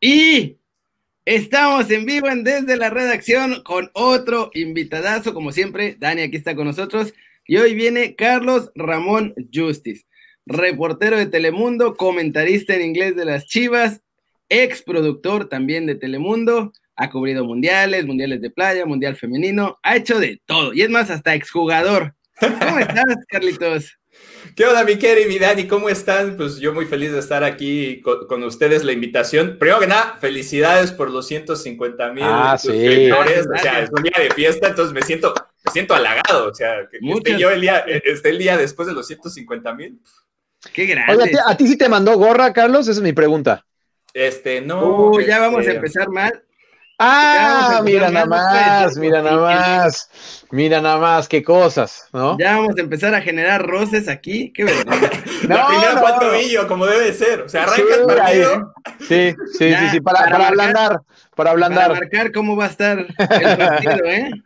Y estamos en vivo en Desde la Redacción con otro invitadazo, como siempre. Dani aquí está con nosotros. Y hoy viene Carlos Ramón Justice, reportero de Telemundo, comentarista en inglés de las Chivas, ex productor también de Telemundo. Ha cubrido mundiales, mundiales de playa, mundial femenino, ha hecho de todo. Y es más, hasta exjugador. ¿Cómo estás, Carlitos? ¿Qué onda, mi y mi Dani? ¿Cómo están? Pues yo muy feliz de estar aquí con, ustedes, la invitación. Primero que nada, felicidades por los 150 mil ah, suscriptores. O sea, es un día de fiesta, entonces me siento, me siento halagado. O sea, que esté yo el día, esté el día después de los 150 mil. Qué grande. ¿a ti sí te mandó gorra, Carlos? Esa es mi pregunta. Este, no. Uh, ya vamos a este, empezar mal. Ah, mira nada más, mira nada más, mira nada más, qué cosas, ¿no? Ya vamos a empezar a generar roces aquí, qué vergüenza. La primera tobillo, como debe ser, o sea, arranca el partido. Sí, sí, sí, sí, para, para, ablandar, para ablandar. Para marcar cómo va a estar el partido, ¿eh?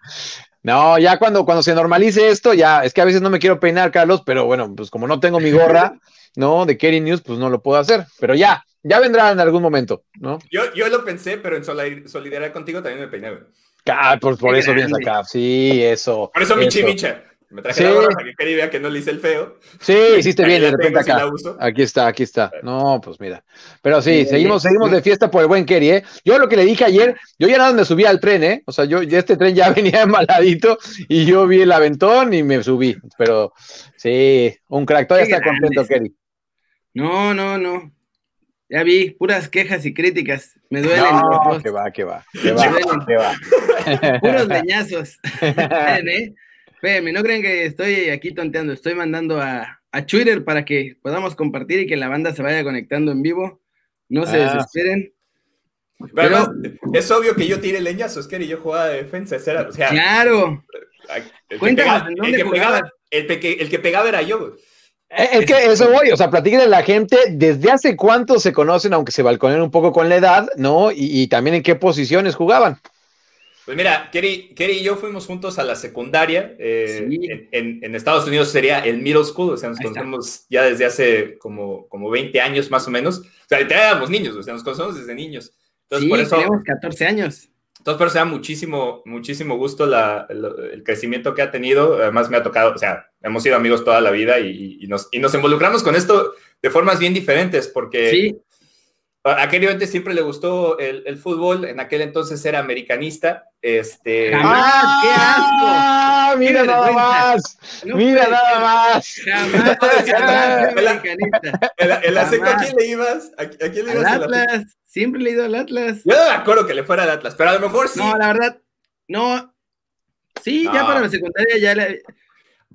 No, ya cuando, cuando se normalice esto, ya, es que a veces no me quiero peinar, Carlos, pero bueno, pues como no tengo mi gorra, ¿no? De Kerry News, pues no lo puedo hacer, pero ya, ya vendrá en algún momento, ¿no? Yo, yo lo pensé, pero en solidaridad contigo también me peiné. Ah, por, por eso vienes acá. Sí, eso. Por eso, mi chimicha. Me traje la gorra para que Kerry vea que no le hice el feo. Sí, hiciste bien de repente acá. aquí está, aquí está. No, pues mira. Pero sí, seguimos, seguimos de fiesta por el buen Kerry, ¿eh? Yo lo que le dije ayer, yo ya nada me subí al tren, ¿eh? O sea, yo este tren ya venía embaladito y yo vi el aventón y me subí. Pero sí, un crack. Todavía está contento, Kerry. No, no, no. Ya vi, puras quejas y críticas. Me duelen. No, que va, que va. Que va, que va. Puros leñazos. ¿eh? Espérenme, no creen que estoy aquí tonteando. Estoy mandando a, a, Twitter para que podamos compartir y que la banda se vaya conectando en vivo. No se ah. desesperen. Pero, es obvio que yo tire leñazos, que yo jugaba de defensa. o sea, claro. Cuéntanos, ¿en dónde el pegaba, el, el que pegaba era yo. Eh, es que eso voy, o sea, platiquen a la gente desde hace cuánto se conocen, aunque se balconen un poco con la edad, ¿no? Y, también en qué posiciones jugaban. Pues mira, Kerry, y yo fuimos juntos a la secundaria. Eh, en, Estados Unidos sería el middle school, o sea, nos conocemos ya desde hace como, como 20 años más o menos. O sea, éramos niños, o sea, nos conocemos desde niños. Entonces, por eso, tenemos 14 años. Entonces, por eso da muchísimo, muchísimo gusto el, crecimiento que ha tenido. Además, me ha tocado, o sea, hemos sido amigos toda la vida y, nos, y nos, involucramos con esto de formas bien diferentes, porque sí. A Kerry siempre le gustó el, fútbol, en aquel entonces era americanista. Este... ¡Jamás! ¡Qué asco! ¡Ah, mira nada más! ¡Mira nada más! ¡Jamás! ¿El, ¿A quién le ibas? ¿A, quién le ibas? Al Atlas. Siempre he leído al Atlas. Yo no me acuerdo que le fuera al Atlas, pero a lo mejor sí. No, la verdad, no. Sí, ya para la secundaria ya le...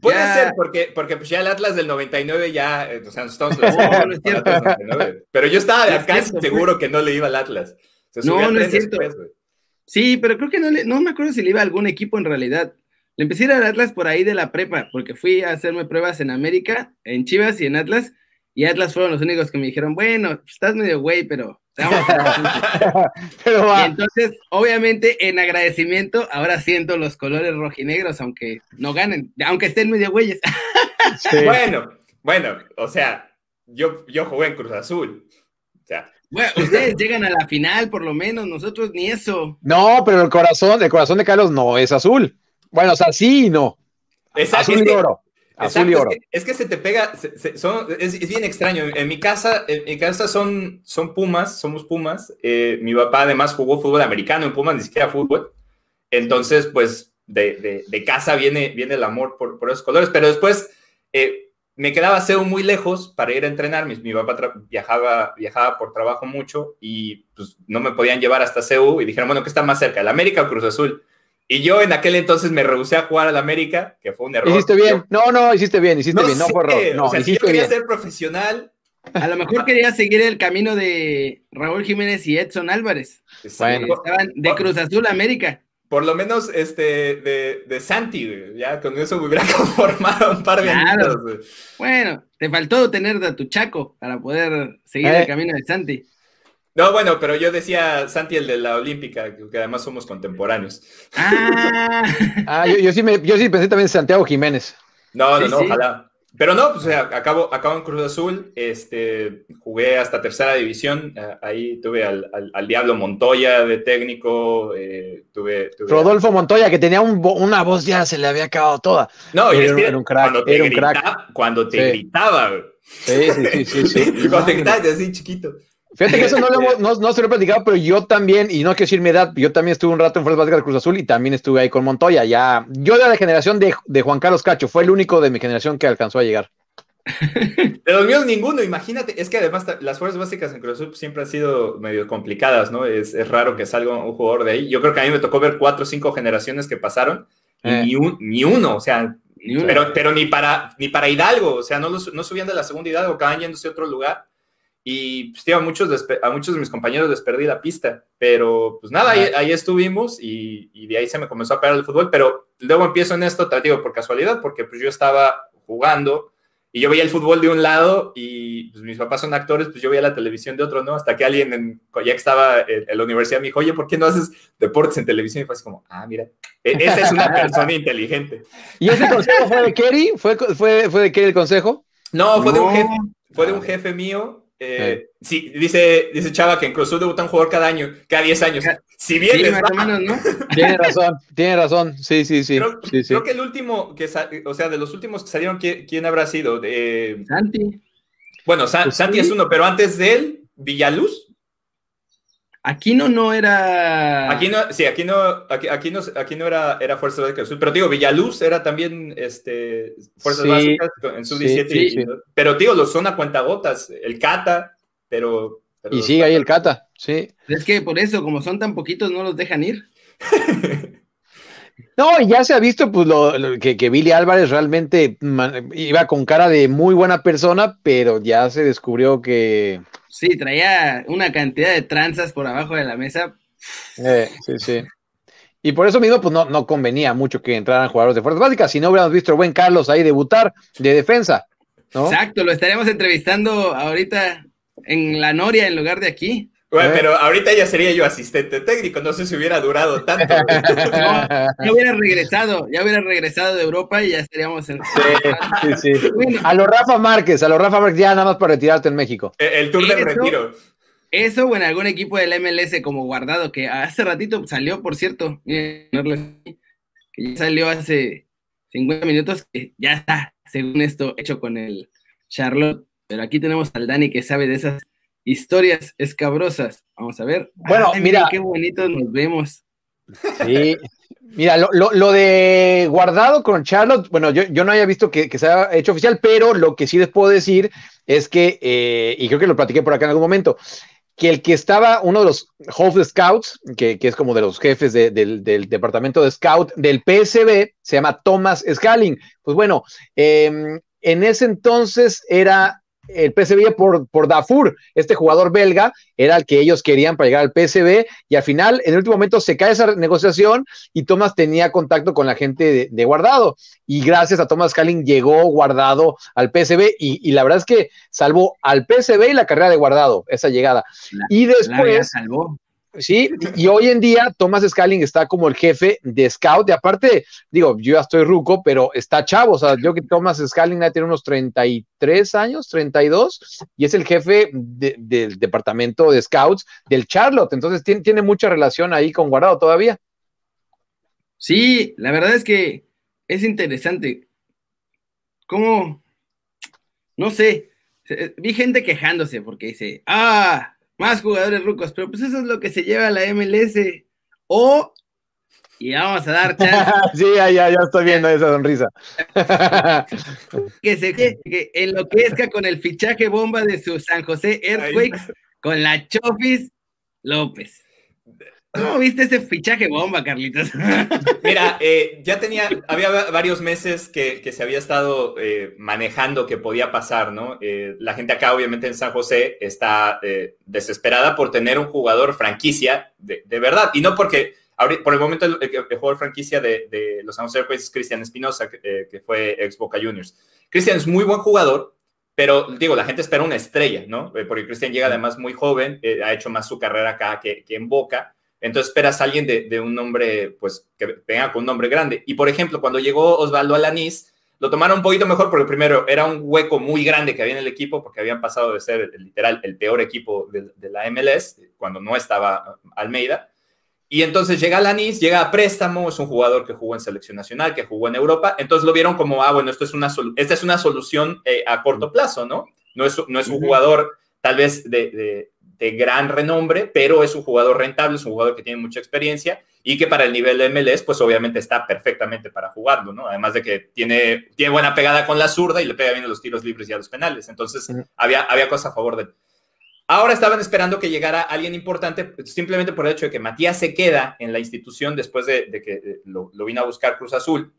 Puede ser, porque, porque pues ya el Atlas del 99 ya, eh, o sea, estamos... pero yo estaba de acá seguro que no le iba al Atlas. no, no es cierto. sí, pero creo que no le, no me acuerdo si le iba a algún equipo en realidad. Le empecé a ir al Atlas por ahí de la prepa, porque fui a hacerme pruebas en América, en Chivas y en Atlas, y Atlas fueron los únicos que me dijeron, bueno, estás medio güey, pero Pero entonces, obviamente, en agradecimiento, ahora siento los colores rojinegros, aunque no ganen, aunque estén medio güeyes. Bueno, bueno, o sea, yo, yo jugué en Cruz Azul. O sea. Bueno, ustedes llegan a la final, por lo menos, nosotros ni eso. No, pero el corazón, el corazón de Carlos no es azul. Bueno, o sea, sí y no. Es azul y oro. Es que, se te pega, es, bien extraño. En mi casa, en mi casa son, son Pumas, somos Pumas. Eh, mi papá además jugó fútbol americano en Pumas, ni siquiera fútbol. Entonces, pues de, casa viene, viene el amor por, por esos colores. Pero después eh, me quedaba CEU muy lejos para ir a entrenar. Mi, mi papá viajaba, viajaba por trabajo mucho y pues, no me podían llevar hasta CEU y dijeron, bueno, ¿qué está más cerca, el América o Cruz Azul? Y yo en aquel entonces me rehusé a jugar al América, que fue un error. Hiciste bien. No, no, hiciste bien, hiciste bien. No fue error. No, o sea, si yo quería ser profesional. A lo mejor quería seguir el camino de Raúl Jiménez y Edson Álvarez. Bueno. Estaban de Cruz Azul América. Por lo menos este, de, de Santi, ya con eso me hubiera conformado un par de años. Bueno, te faltó tener a tu Chaco para poder seguir el camino de Santi. No, bueno, pero yo decía Santi, el de la Olímpica, que además somos contemporáneos. Ah, ah yo, sí me, yo sí pensé también en Santiago Jiménez. No, no, no, ojalá. pero no, pues acabo, acabo en Cruz Azul, este, jugué hasta tercera división, ahí tuve al, Diablo Montoya de técnico, eh, tuve, Rodolfo Montoya, que tenía una voz ya se le había acabado toda. No, era, un crack, cuando te, gritaba, Cuando te gritaba. Sí, sí, sí, sí. cuando te gritaba así chiquito. Fíjate que eso no, lo hemos, no, no, se lo he platicado, pero yo también, y no quiero decir mi edad, yo también estuve un rato en Fuerzas Básicas de Cruz Azul y también estuve ahí con Montoya. Ya, yo de la generación de, de, Juan Carlos Cacho, fue el único de mi generación que alcanzó a llegar. De los míos ninguno, imagínate, es que además las fuerzas básicas en Cruz Azul siempre han sido medio complicadas, ¿no? Es, es, raro que salga un jugador de ahí. Yo creo que a mí me tocó ver cuatro o cinco generaciones que pasaron y eh. ni, un, ni uno, o sea, Pero, pero ni, para, ni para Hidalgo, o sea, no, no subían de la segunda Hidalgo, acaban yéndose a otro lugar. Y pues, tío, a, muchos a muchos de mis compañeros les perdí la pista, pero pues nada, ahí, estuvimos y, y, de ahí se me comenzó a pegar el fútbol, pero luego empiezo en esto, te digo, por casualidad, porque pues yo estaba jugando y yo veía el fútbol de un lado y pues, mis papás son actores, pues yo veía la televisión de otro, ¿no? Hasta que alguien en, ya que estaba en, la universidad me dijo, oye, ¿por qué no haces deportes en televisión? Y fue así como, ah, mira, e, esa es una persona inteligente. ¿Y ese consejo fue de Kerry? ¿Fue, fue, fue de Kerry el consejo? No, fue de un jefe, fue de un jefe mío eh, sí, dice, dice Chava que en Cruz Azul debuta un jugador cada año, cada 10 años. Si bien Tiene razón, tiene razón. Sí, sí, sí. Creo, que el último, que o sea, de los últimos que salieron, ¿quién, habrá sido? De, Santi. Bueno, pues Santi es uno, pero antes de él, Villaluz. Aquino no era. Aquí no, sí, aquí no, aquí, no, aquí no era, era Fuerza Básica Pero digo, Villaluz era también este, Fuerzas Básicas en su 17. pero digo, los son a cuentagotas. El Cata, pero. y sigue ahí el Cata, sí. Es que por eso, como son tan poquitos, no los dejan ir. No, y ya se ha visto pues lo, que, que, Billy Álvarez realmente iba con cara de muy buena persona, pero ya se descubrió que Sí, traía una cantidad de tranzas por abajo de la mesa. Eh, sí, sí. Y por eso mismo, pues no, no convenía mucho que entraran jugadores de fuerzas básicas, si no hubiéramos visto al buen Carlos ahí debutar de defensa. Exacto, lo estaríamos entrevistando ahorita en la Noria en lugar de aquí. Bueno, ¿Eh? pero ahorita ya sería yo asistente técnico, no sé si hubiera durado tanto. ya hubiera regresado, ya hubiera regresado de Europa y ya estaríamos en. Sí, sí, A los Rafa Márquez, a los Rafa Márquez ya nada más para retirarte en México. El, tour de retiro. Eso o en algún equipo del MLS como guardado, que hace ratito salió, por cierto, que ya salió hace 50 minutos, que ya está, según esto, hecho con el Charlotte. Pero aquí tenemos al Dani que sabe de esas historias escabrosas. Vamos a ver. Bueno, mira. Qué bonitos nos vemos. Sí. Mira, lo, de guardado con Charlotte, bueno, yo, yo no había visto que, se haya hecho oficial, pero lo que sí les puedo decir es que, eh, y creo que lo platiqué por acá en algún momento, que el que estaba, uno de los Hof Scouts, que, es como de los jefes del, departamento de Scout del PSB, se llama Thomas Scaling. Pues bueno, em, en ese entonces era el PSV por, por Dafur, este jugador belga, era el que ellos querían para llegar al PSV, y al final, en el último momento, se cae esa negociación y Thomas tenía contacto con la gente de, Guardado, y gracias a Thomas Calling llegó Guardado al PSV, y, la verdad es que salvó al PSV y la carrera de Guardado, esa llegada. y después... salvó. Sí, y hoy en día Thomas Scaling está como el jefe de Scout, y aparte, digo, yo ya estoy ruco, pero está chavo, o sea, yo que Thomas Scaling tiene unos 33 años, 32, y es el jefe del departamento de Scouts del Charlotte, entonces tiene, tiene mucha relación ahí con Guardado todavía. Sí, la verdad es que es interesante. ¿Cómo? No sé, vi gente quejándose porque dice, ah, más jugadores rucos, pero pues eso es lo que se lleva a la MLS. O, y vamos a dar chance. sí, ya, ya, ya estoy viendo esa sonrisa. que se que enloquezca con el fichaje bomba de su San José Earthquakes con la Chofis López. ¿Cómo viste ese fichaje bomba, Carlitos? Mira, eh, ya tenía, había varios meses que, se había estado eh, manejando que podía pasar, ¿no? Eh, la gente acá, obviamente, en San José está desesperada por tener un jugador franquicia de, verdad. Y no porque, por el momento, el, jugador franquicia de, los San José es Cristian Espinosa, que, fue ex Boca Juniors. Cristian es muy buen jugador, pero digo, la gente espera una estrella, ¿no? Porque Cristian llega además muy joven, ha hecho más su carrera acá que, que en Boca entonces esperas a alguien de, un nombre, pues, que venga con un nombre grande. Y por ejemplo, cuando llegó Osvaldo Alanís, lo tomaron un poquito mejor porque primero era un hueco muy grande que había en el equipo porque habían pasado de ser literal el peor equipo de, la MLS cuando no estaba Almeida. Y entonces llega Lanis, llega a préstamo, es un jugador que jugó en selección nacional, que jugó en Europa. Entonces lo vieron como, ah, bueno, esto es una esta es una solución eh, a corto plazo, ¿no? No es, no es un jugador tal vez de, de gran renombre, pero es un jugador rentable, es un jugador que tiene mucha experiencia y que para el nivel de MLS, pues obviamente está perfectamente para jugarlo, ¿no? Además de que tiene, tiene buena pegada con la zurda y le pega bien a los tiros libres y a los penales. Entonces, había, había cosas a favor de él. Ahora estaban esperando que llegara alguien importante, simplemente por el hecho de que Matías se queda en la institución después de, que eh, lo, vino a buscar Cruz Azul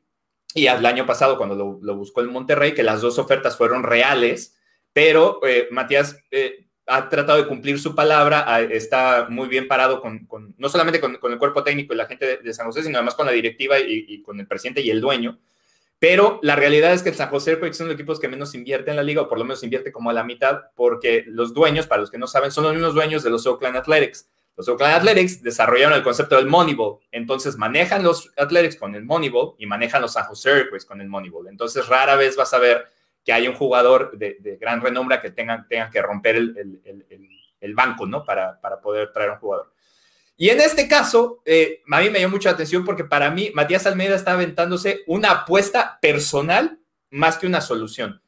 y al año pasado cuando lo, buscó el Monterrey, que las dos ofertas fueron reales, pero eh, Matías eh, ha tratado de cumplir su palabra, está muy bien parado con, no solamente con, el cuerpo técnico y la gente de, San José, sino además con la directiva y, con el presidente y el dueño. Pero la realidad es que el San José es uno de los equipos que menos invierte en la liga, o por lo menos invierte como a la mitad, porque los dueños, para los que no saben, son los mismos dueños de los Oakland Athletics. Los Oakland Athletics desarrollaron el concepto del Moneyball, entonces manejan los Athletics con el Moneyball y manejan los San Jose Earthquakes con el Moneyball. Entonces rara vez vas a ver que haya un jugador de, gran renombre que tengan, tengan que romper el, banco, ¿no? Para, para, poder traer a un jugador. Y en este caso, eh, a mí me llamó mucha atención porque para mí Matías Almeida está aventándose una apuesta personal más que una solución.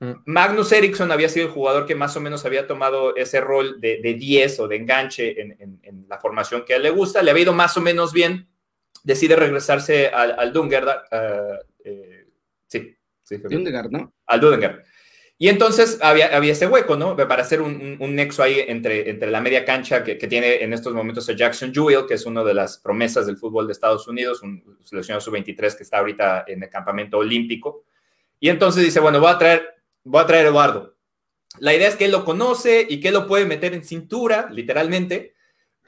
Mm. Magnus Eriksson había sido el jugador que más o menos había tomado ese rol de, 10 o de enganche en, la formación que a él le gusta. Le había ido más o menos bien. Decide regresarse al, al uh, sí, ¿no? Al Dudengard. Y entonces había, había ese hueco, ¿no? Para hacer un, nexo ahí entre, entre la media cancha que, tiene en estos momentos a Jackson Jewell, que es una de las promesas del fútbol de Estados Unidos, un seleccionado sub-23 que está ahorita en el campamento olímpico. Y entonces dice, bueno, voy a traer, voy a traer a Eduardo. La idea es que él lo conoce y que él lo puede meter en cintura, literalmente,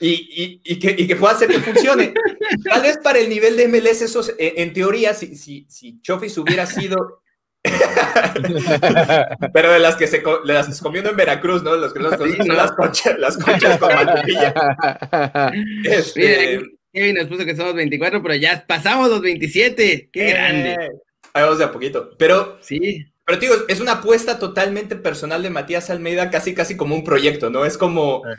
y, y, que, y, que, pueda hacer que funcione. Tal vez para el nivel de MLS, eso, en, teoría, si, si, si Chofis hubiera sido Pero de las que se, de las que comiendo en Veracruz, ¿no? Los que no son las conchas, las conchas con mantequilla. Este... Kevin nos puso que somos 24, pero ya pasamos los 27. ¡Qué eh, grande! Ahí vamos de a poquito. Pero, sí. Pero digo, es una apuesta totalmente personal de Matías Almeida, casi casi como un proyecto, ¿no? Es como, eh.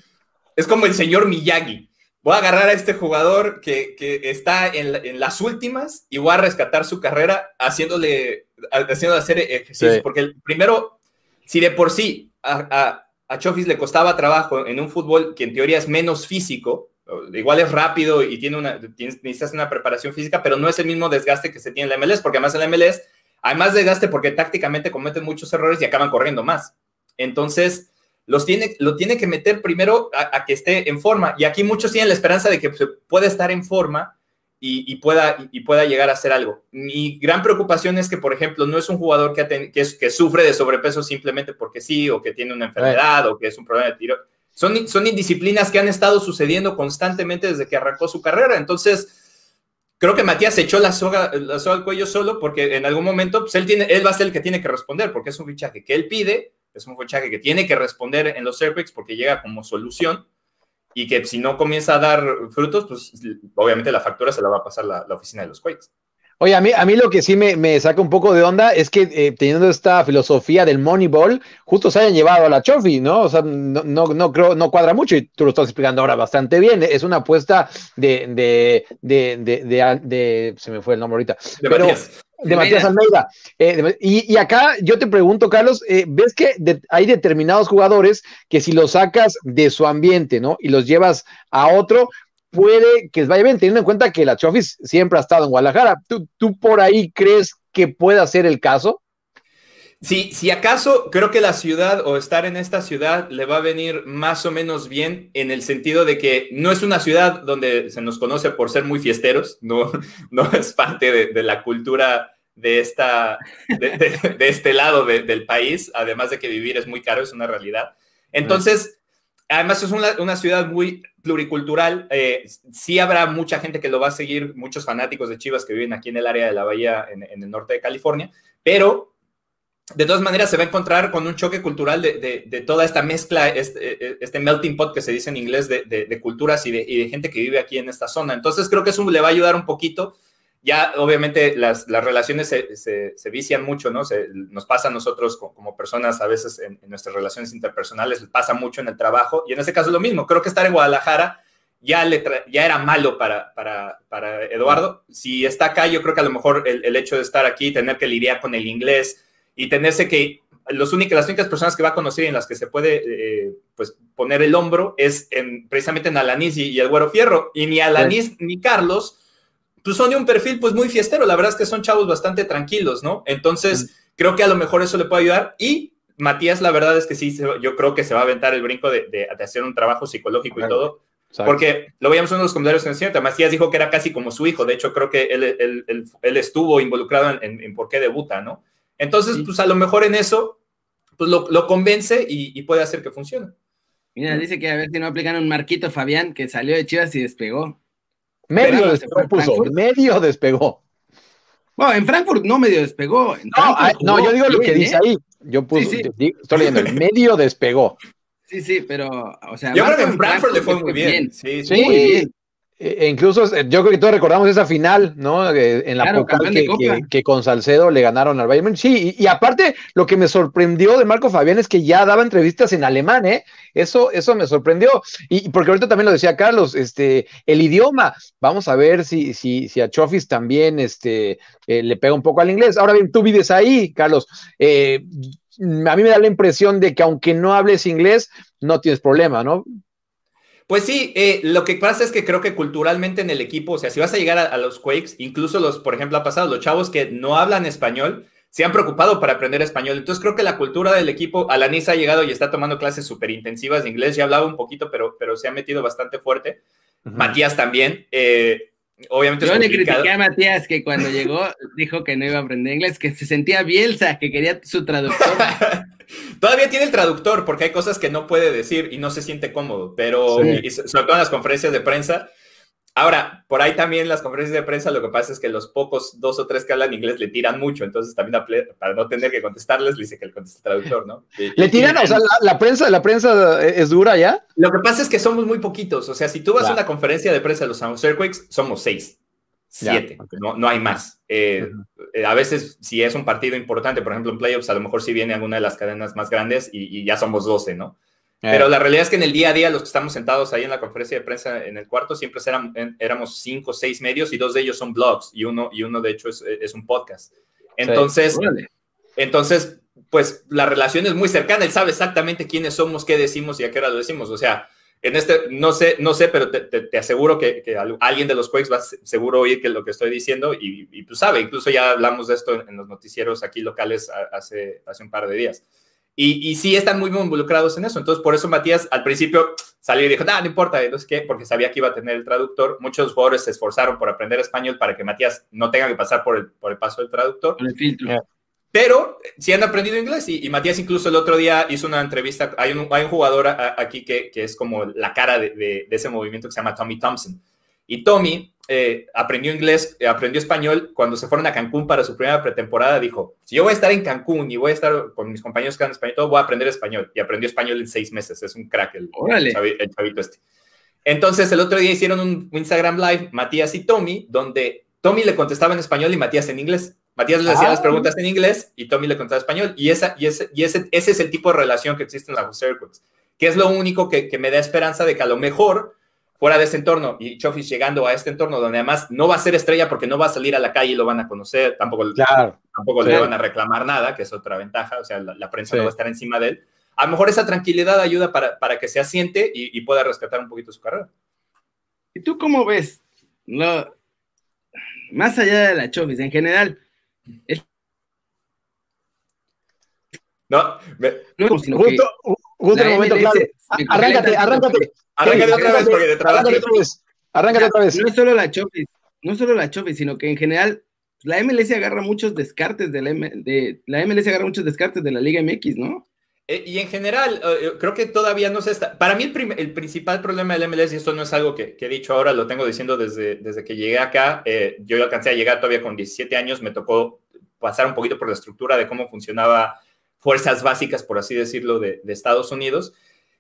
es como el señor Miyagi voy a agarrar a este jugador que, está en, las últimas y voy a rescatar su carrera haciéndole, haciéndole hacer ejercicio. Porque el, primero, si de por sí a, a, Chofis le costaba trabajo en un fútbol que en teoría es menos físico, igual es rápido y tiene una, necesitas una preparación física, pero no es el mismo desgaste que se tiene en la MLS, porque además en la MLS hay más desgaste porque tácticamente cometen muchos errores y acaban corriendo más. Entonces, los tiene, lo tiene que meter primero a, que esté en forma. Y aquí muchos tienen la esperanza de que pueda estar en forma y, pueda, y, pueda llegar a hacer algo. Mi gran preocupación es que, por ejemplo, no es un jugador que, que, sufre de sobrepeso simplemente porque sí, o que tiene una enfermedad, o que es un problema de tiro. Son, son indisciplinas que han estado sucediendo constantemente desde que arrancó su carrera. Entonces, creo que Matías echó la soga, la al cuello solo porque en algún momento pues, él, tiene, él va a ser el que tiene que responder porque es un fichaje que él pide es un fichaje que tiene que responder en los Airbags porque llega como solución y que si no comienza a dar frutos, pues obviamente la factura se la va a pasar la, la oficina de los Quakes. Oye, a mí, a mí lo que sí me, saca un poco de onda es que eh, teniendo esta filosofía del Moneyball, justo se hayan llevado a la Chofi, ¿no? O sea, no, no, no, creo, no cuadra mucho y tú lo estás explicando ahora bastante bien. Es una apuesta de, de, de, de, se me fue el nombre ahorita. De Pero, De Matías Almeida. Eh, y, acá yo te pregunto, Carlos, eh, ¿ves que hay determinados jugadores que si los sacas de su ambiente, ¿no? Y los llevas a otro, puede que vaya bien, teniendo en cuenta que la Chofis siempre ha estado en Guadalajara. ¿Tú, ¿Tú, por ahí crees que pueda ser el caso? Sí, si acaso creo que la ciudad o estar en esta ciudad le va a venir más o menos bien en el sentido de que no es una ciudad donde se nos conoce por ser muy fiesteros, no, es parte de, la cultura de, esta, de, este lado del país, además de que vivir es muy caro, es una realidad. Entonces, además es una, una ciudad muy pluricultural. Eh, sí habrá mucha gente que lo va a seguir, muchos fanáticos de Chivas que viven aquí en el área de la bahía, en, el norte de California, pero de todas maneras se va a encontrar con un choque cultural de, toda esta mezcla, este, este, melting pot que se dice en inglés de, culturas y, de, gente que vive aquí en esta zona. Entonces creo que eso le va a ayudar un poquito. ya obviamente las, las relaciones se, se, vician mucho, ¿no? Se, nos pasa a nosotros como, personas a veces en, nuestras relaciones interpersonales, pasa mucho en el trabajo y en este caso es lo mismo. Creo que estar en Guadalajara ya, le ya era malo para, para, para, Eduardo. Si está acá, yo creo que a lo mejor el, el, hecho de estar aquí, tener que lidiar con el inglés y tenerse que... Los únicos, las únicas personas que va a conocer en las que se puede eh, pues poner el hombro es en, precisamente en Alanis y, el Güero Fierro. Y ni Alanis ni Carlos pues son de un perfil pues muy fiestero, la verdad es que son chavos bastante tranquilos, ¿no? Entonces, creo que a lo mejor eso le puede ayudar. Y Matías, la verdad es que sí, yo creo que se va a aventar el brinco de, hacer un trabajo psicológico y todo, porque lo veíamos en uno de los comentarios en el siguiente, Matías dijo que era casi como su hijo, de hecho creo que él, estuvo involucrado en, por qué debuta, ¿no? Entonces, pues a lo mejor en eso, pues lo, convence y, puede hacer que funcione. Mira, dice que a ver si no aplican un Marquito Fabián que salió de Chivas y despegó. Medio despegó, medio despegó. Bueno, en Frankfurt no medio despegó. no, yo digo lo que dice ahí. Yo puse, estoy leyendo, el medio despegó. Sí, sí, pero, o sea. Yo creo que en Frankfurt, le fue muy bien. Sí, sí. Muy bien. E, e incluso eh, yo creo que todos recordamos esa final, ¿no? En la claro, que, con Salcedo le ganaron al Bayern. Sí, y, aparte lo que me sorprendió de Marco Fabián es que ya daba entrevistas en alemán, ¿eh? Eso, eso me sorprendió. Y, porque ahorita también lo decía Carlos, este, el idioma. Vamos a ver si, si, si a Chofis también este, eh, le pega un poco al inglés. Ahora bien, tú vives ahí, Carlos. Eh, a mí me da la impresión de que aunque no hables inglés, no tienes problema, ¿no? Pues sí, eh, lo que pasa es que creo que culturalmente en el equipo, o sea, si vas a llegar a, los Quakes, incluso los, por ejemplo, ha pasado, los chavos que no hablan español, se han preocupado para aprender español. Entonces creo que la cultura del equipo, Alanis ha llegado y está tomando clases súper intensivas de inglés, ya hablaba un poquito, pero, pero se ha metido bastante fuerte. Matías también. Eh, obviamente Yo le critiqué a Matías que cuando llegó dijo que no iba a aprender inglés, que se sentía Bielsa, que quería su traductor. Todavía tiene el traductor porque hay cosas que no puede decir y no se siente cómodo, pero sobre todo en las conferencias de prensa. Ahora, por ahí también las conferencias de prensa lo que pasa es que los pocos dos o tres que hablan inglés le tiran mucho, entonces también para no tener que contestarles, le dice que le conteste el traductor, ¿no? ¿Le tiran? o sea, la, prensa, la prensa es dura ya. Lo que pasa es que somos muy poquitos, o sea, si tú vas a una conferencia de prensa de los Earthquakes, somos seis. Siete, no, no, hay más. Eh, eh, a veces, si es un partido importante, por ejemplo, en playoffs, a lo mejor sí viene alguna de las cadenas más grandes y, ya somos 12, ¿no? Eh. Pero la realidad es que en el día a día, los que estamos sentados ahí en la conferencia de prensa en el cuarto, siempre eran, éramos cinco o seis medios y dos de ellos son blogs y uno, y uno de hecho es, es un podcast. Entonces, entonces, pues la relación es muy cercana. Él sabe exactamente quiénes somos, qué decimos y a qué hora lo decimos. O sea, en este, no sé, no sé, pero te, aseguro que, alguien de los Quakes va a seguro oír que lo que estoy diciendo y, y pues sabe, incluso ya hablamos de esto en, los noticieros aquí locales hace, hace un par de días. Y, y, sí están muy, muy involucrados en eso. Entonces, por eso Matías al principio salió y dijo, no, no importa, entonces qué, porque sabía que iba a tener el traductor. Muchos jugadores se esforzaron por aprender español para que Matías no tenga que pasar por el, por el paso del traductor. el filtro. Pero sí han aprendido inglés y, Matías incluso el otro día hizo una entrevista, hay un, hay un jugador aquí que, que, es como la cara de, de, ese movimiento que se llama Tommy Thompson. Y Tommy eh, aprendió inglés, eh, aprendió español cuando se fueron a Cancún para su primera pretemporada. Dijo, si yo voy a estar en Cancún y voy a estar con mis compañeros que hablan español, todo, voy a aprender español. Y aprendió español en seis meses. Es un crack el, el, chavito este. Entonces el otro día hicieron un Instagram Live, Matías y Tommy, donde Tommy le contestaba en español y Matías en inglés. Matías le hacía las ah. preguntas en inglés y Tommy le contaba en español. Y, esa, y, ese, y ese, ese es el tipo de relación que existe en la Circles, que es lo único que, que, me da esperanza de que a lo mejor fuera de ese entorno y Chofis llegando a este entorno donde además no va a ser estrella porque no va a salir a la calle y lo van a conocer, tampoco, tampoco le van a reclamar nada, que es otra ventaja, o sea, la, prensa no va a estar encima de él. A lo mejor esa tranquilidad ayuda para, para que se asiente y, y, pueda rescatar un poquito su carrera. ¿Y tú cómo ves? Lo, más allá de la Chofis, en general, no, no justo, justo el momento, claro. Arráncate, arráncate. Arráncate otra vez porque te Arráncate otra vez. Arráncate otra vez. No es solo la Chofis, no solo la Chofis, sino que en general la MLS agarra muchos descartes de la, de, la MLS agarra muchos descartes de la Liga MX, ¿no? Eh, y en general, eh, creo que todavía no se está. Para mí, el, principal problema del MLS, y esto no es algo que, he dicho ahora, lo tengo diciendo desde, desde que llegué acá. Eh, yo alcancé a llegar todavía con 17 años, me tocó pasar un poquito por la estructura de cómo funcionaba fuerzas básicas, por así decirlo, de, de Estados Unidos.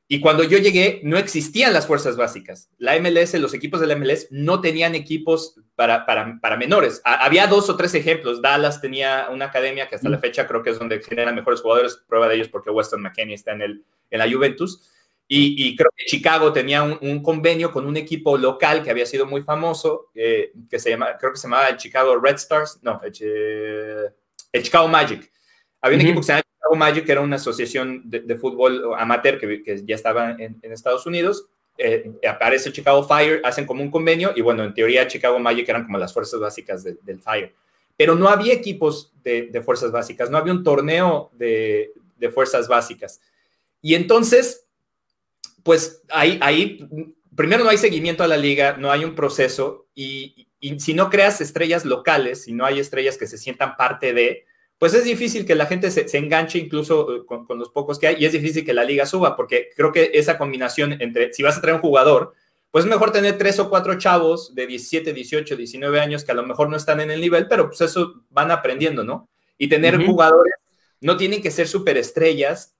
Y cuando yo llegué, no existían las fuerzas básicas. La MLS, los equipos de la MLS no tenían equipos para, para, para menores. había dos o tres ejemplos. Dallas tenía una academia que hasta la fecha creo que es donde genera mejores jugadores. Prueba de ellos porque Weston McKenney está en, el, en la Juventus. Y, creo que Chicago tenía un, convenio con un equipo local que había sido muy famoso, eh, que se llama, creo que se llamaba el Chicago Red Stars, no, el, Chicago Magic. Había un equipo que se llamaba Chicago Magic, que era una asociación de, fútbol amateur que, que, ya estaba en, Estados Unidos. Eh, aparece Chicago Fire, hacen como un convenio, y bueno, en teoría Chicago Magic eran como las fuerzas básicas del Fire. Pero no había equipos de, de, fuerzas básicas, no había un torneo de, de fuerzas básicas. Y entonces pues ahí, ahí, primero no hay seguimiento a la liga, no hay un proceso y, si no creas estrellas locales, si no hay estrellas que se sientan parte de, pues es difícil que la gente se, enganche incluso eh, con, los pocos que hay y es difícil que la liga suba porque creo que esa combinación entre, si vas a traer un jugador, pues es mejor tener tres o cuatro chavos de 17, 18, 19 años que a lo mejor no están en el nivel, pero pues eso van aprendiendo, ¿no? Y tener jugadores no tienen que ser superestrellas,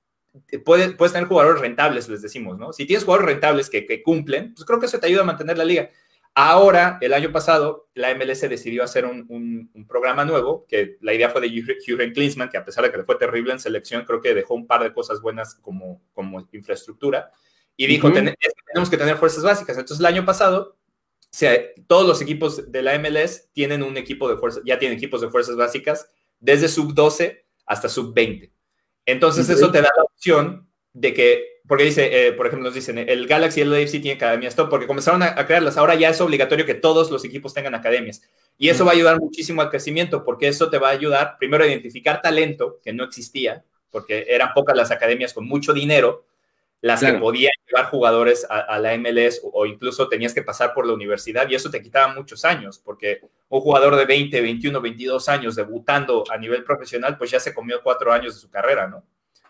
puedes, puedes tener jugadores rentables, les decimos, ¿no? Si tienes jugadores rentables que, cumplen, pues creo que eso te ayuda a mantener la liga. Ahora, el año pasado, la MLS decidió hacer un, programa nuevo, que la idea fue de Jürgen Klinsmann, que a pesar de que le fue terrible en selección, creo que dejó un par de cosas buenas como, como infraestructura, y dijo, tenemos que tener fuerzas básicas. Entonces, el año pasado, todos los equipos de la MLS tienen un equipo de fuerzas, ya tienen equipos de fuerzas básicas, desde sub 12 hasta sub 20. Entonces, eso te da la opción de que, porque dice, eh, por ejemplo, nos dicen, el Galaxy y el AFC tienen academias top, porque comenzaron a, crearlas. Ahora ya es obligatorio que todos los equipos tengan academias. Y eso va a ayudar muchísimo al crecimiento, porque eso te va a ayudar, primero, a identificar talento que no existía, porque eran pocas las academias con mucho dinero, las que podían llevar jugadores a, la MLS o, o, incluso tenías que pasar por la universidad y eso te quitaba muchos años, porque un jugador de 20, 21, 22 años debutando a nivel profesional, pues ya se comió cuatro años de su carrera, ¿no?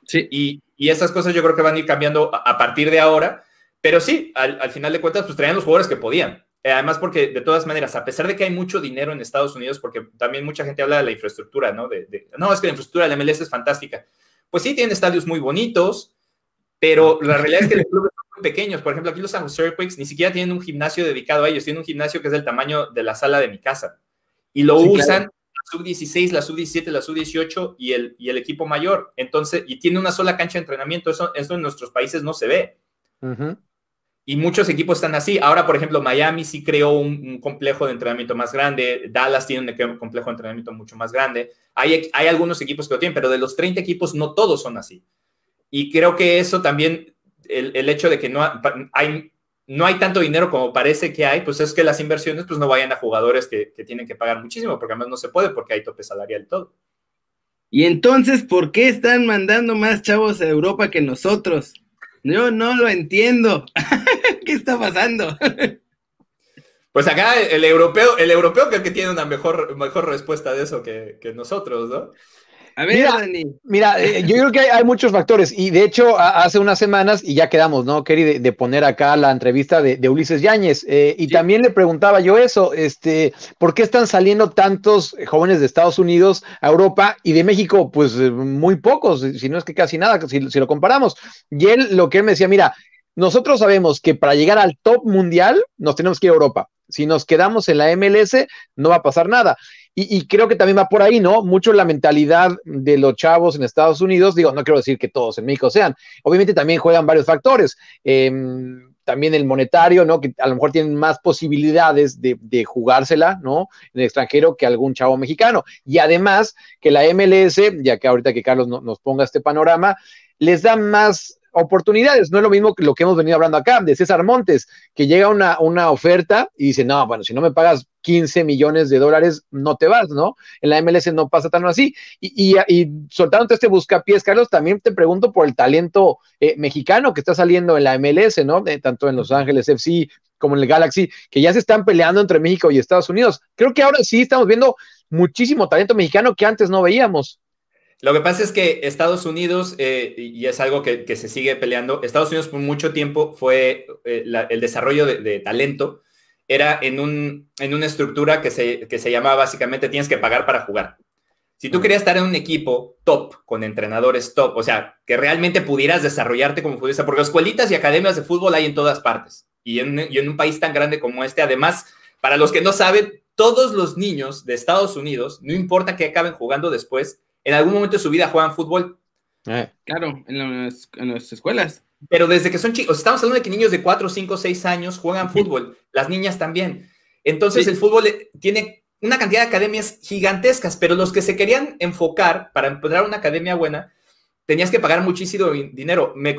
Sí. Y, y esas cosas yo creo que van a ir cambiando a, partir de ahora, pero sí, al, final de cuentas, pues traían los jugadores que podían. Eh, además, porque de todas maneras, a pesar de que hay mucho dinero en Estados Unidos, porque también mucha gente habla de la infraestructura, ¿no? De, no, es que la infraestructura de la MLS es fantástica. Pues sí, tienen estadios muy bonitos, pero la realidad es que los clubes son muy pequeños. Por ejemplo, aquí los San Jose Earthquakes ni siquiera tienen un gimnasio dedicado a ellos, tienen un gimnasio que es del tamaño de la sala de mi casa. Y lo usan sub-16, la sub-17, la sub-18 y el, y el equipo mayor. Entonces, y tiene una sola cancha de entrenamiento. Eso, eso en nuestros países no se ve. Y muchos equipos están así. Ahora, por ejemplo, Miami sí creó un, complejo de entrenamiento más grande. Dallas tiene un complejo de entrenamiento mucho más grande. Hay, hay algunos equipos que lo tienen, pero de los 30 equipos no todos son así. Y creo que eso también, el, hecho de que no hay, no hay tanto dinero como parece que hay, pues es que las inversiones pues no vayan a jugadores que, tienen que pagar muchísimo, porque además no se puede porque hay tope salarial y todo. Y entonces, ¿por qué están mandando más chavos a Europa que nosotros? Yo no lo entiendo. ¿Qué está pasando? Pues acá el europeo, el europeo creo que tiene una mejor, mejor respuesta de eso que, que nosotros, ¿no? A ver, mira, Dani. Mira, eh, yo creo que hay, muchos factores y de hecho hace unas semanas, y ya quedamos, ¿no, Kerry, de, poner acá la entrevista de, Ulises Yáñez eh, y también le preguntaba yo eso, este, ¿por qué están saliendo tantos jóvenes de Estados Unidos a Europa y de México, pues eh, muy pocos, si no es que casi nada, si, si lo comparamos? Y él lo que él me decía, mira, nosotros sabemos que para llegar al top mundial nos tenemos que ir a Europa. Si nos quedamos en la MLS, no va a pasar nada. Y, creo que también va por ahí, ¿no? Mucho la mentalidad de los chavos en Estados Unidos. Digo, no quiero decir que todos en México sean. Obviamente también juegan varios factores. Em, también el monetario, ¿no? Que a lo mejor tienen más posibilidades de, jugársela, ¿no? En el extranjero que algún chavo mexicano. Y además que la MLS, ya que ahorita que Carlos nos ponga este panorama, les da más oportunidades. No es lo mismo que lo que hemos venido hablando acá, de César Montes, que llega una, una oferta y dice, no, bueno, si no me pagas 15 millones de dólares, no te vas, ¿no? En la MLS no pasa tan así. Y, y, y soltándote este buscapiés, Carlos, también te pregunto por el talento eh, mexicano que está saliendo en la MLS, ¿no? tanto en Los Ángeles FC como en el Galaxy, que ya se están peleando entre México y Estados Unidos. Creo que ahora sí estamos viendo muchísimo talento mexicano que antes no veíamos. Lo que pasa es que Estados Unidos, eh, y es algo que, se sigue peleando, Estados Unidos por mucho tiempo fue eh, el desarrollo de, talento, era en, un, en una estructura que se, que se llamaba básicamente tienes que pagar para jugar. Si tú querías estar en un equipo top, con entrenadores top, o sea, que realmente pudieras desarrollarte como futbolista, porque escuelitas y academias de fútbol hay en todas partes, y en, y en un país tan grande como este, además, para los que no saben, todos los niños de Estados Unidos, no importa que acaben jugando después, en algún momento de su vida juegan fútbol. Eh. Claro, en las, escuelas. Pero desde que son chicos, estamos hablando de que niños de 4, 5, 6 años juegan fútbol, las niñas también. Entonces el fútbol eh, tiene una cantidad de academias gigantescas, pero los que se querían enfocar para encontrar una academia buena, tenías que pagar muchísimo dinero. Me,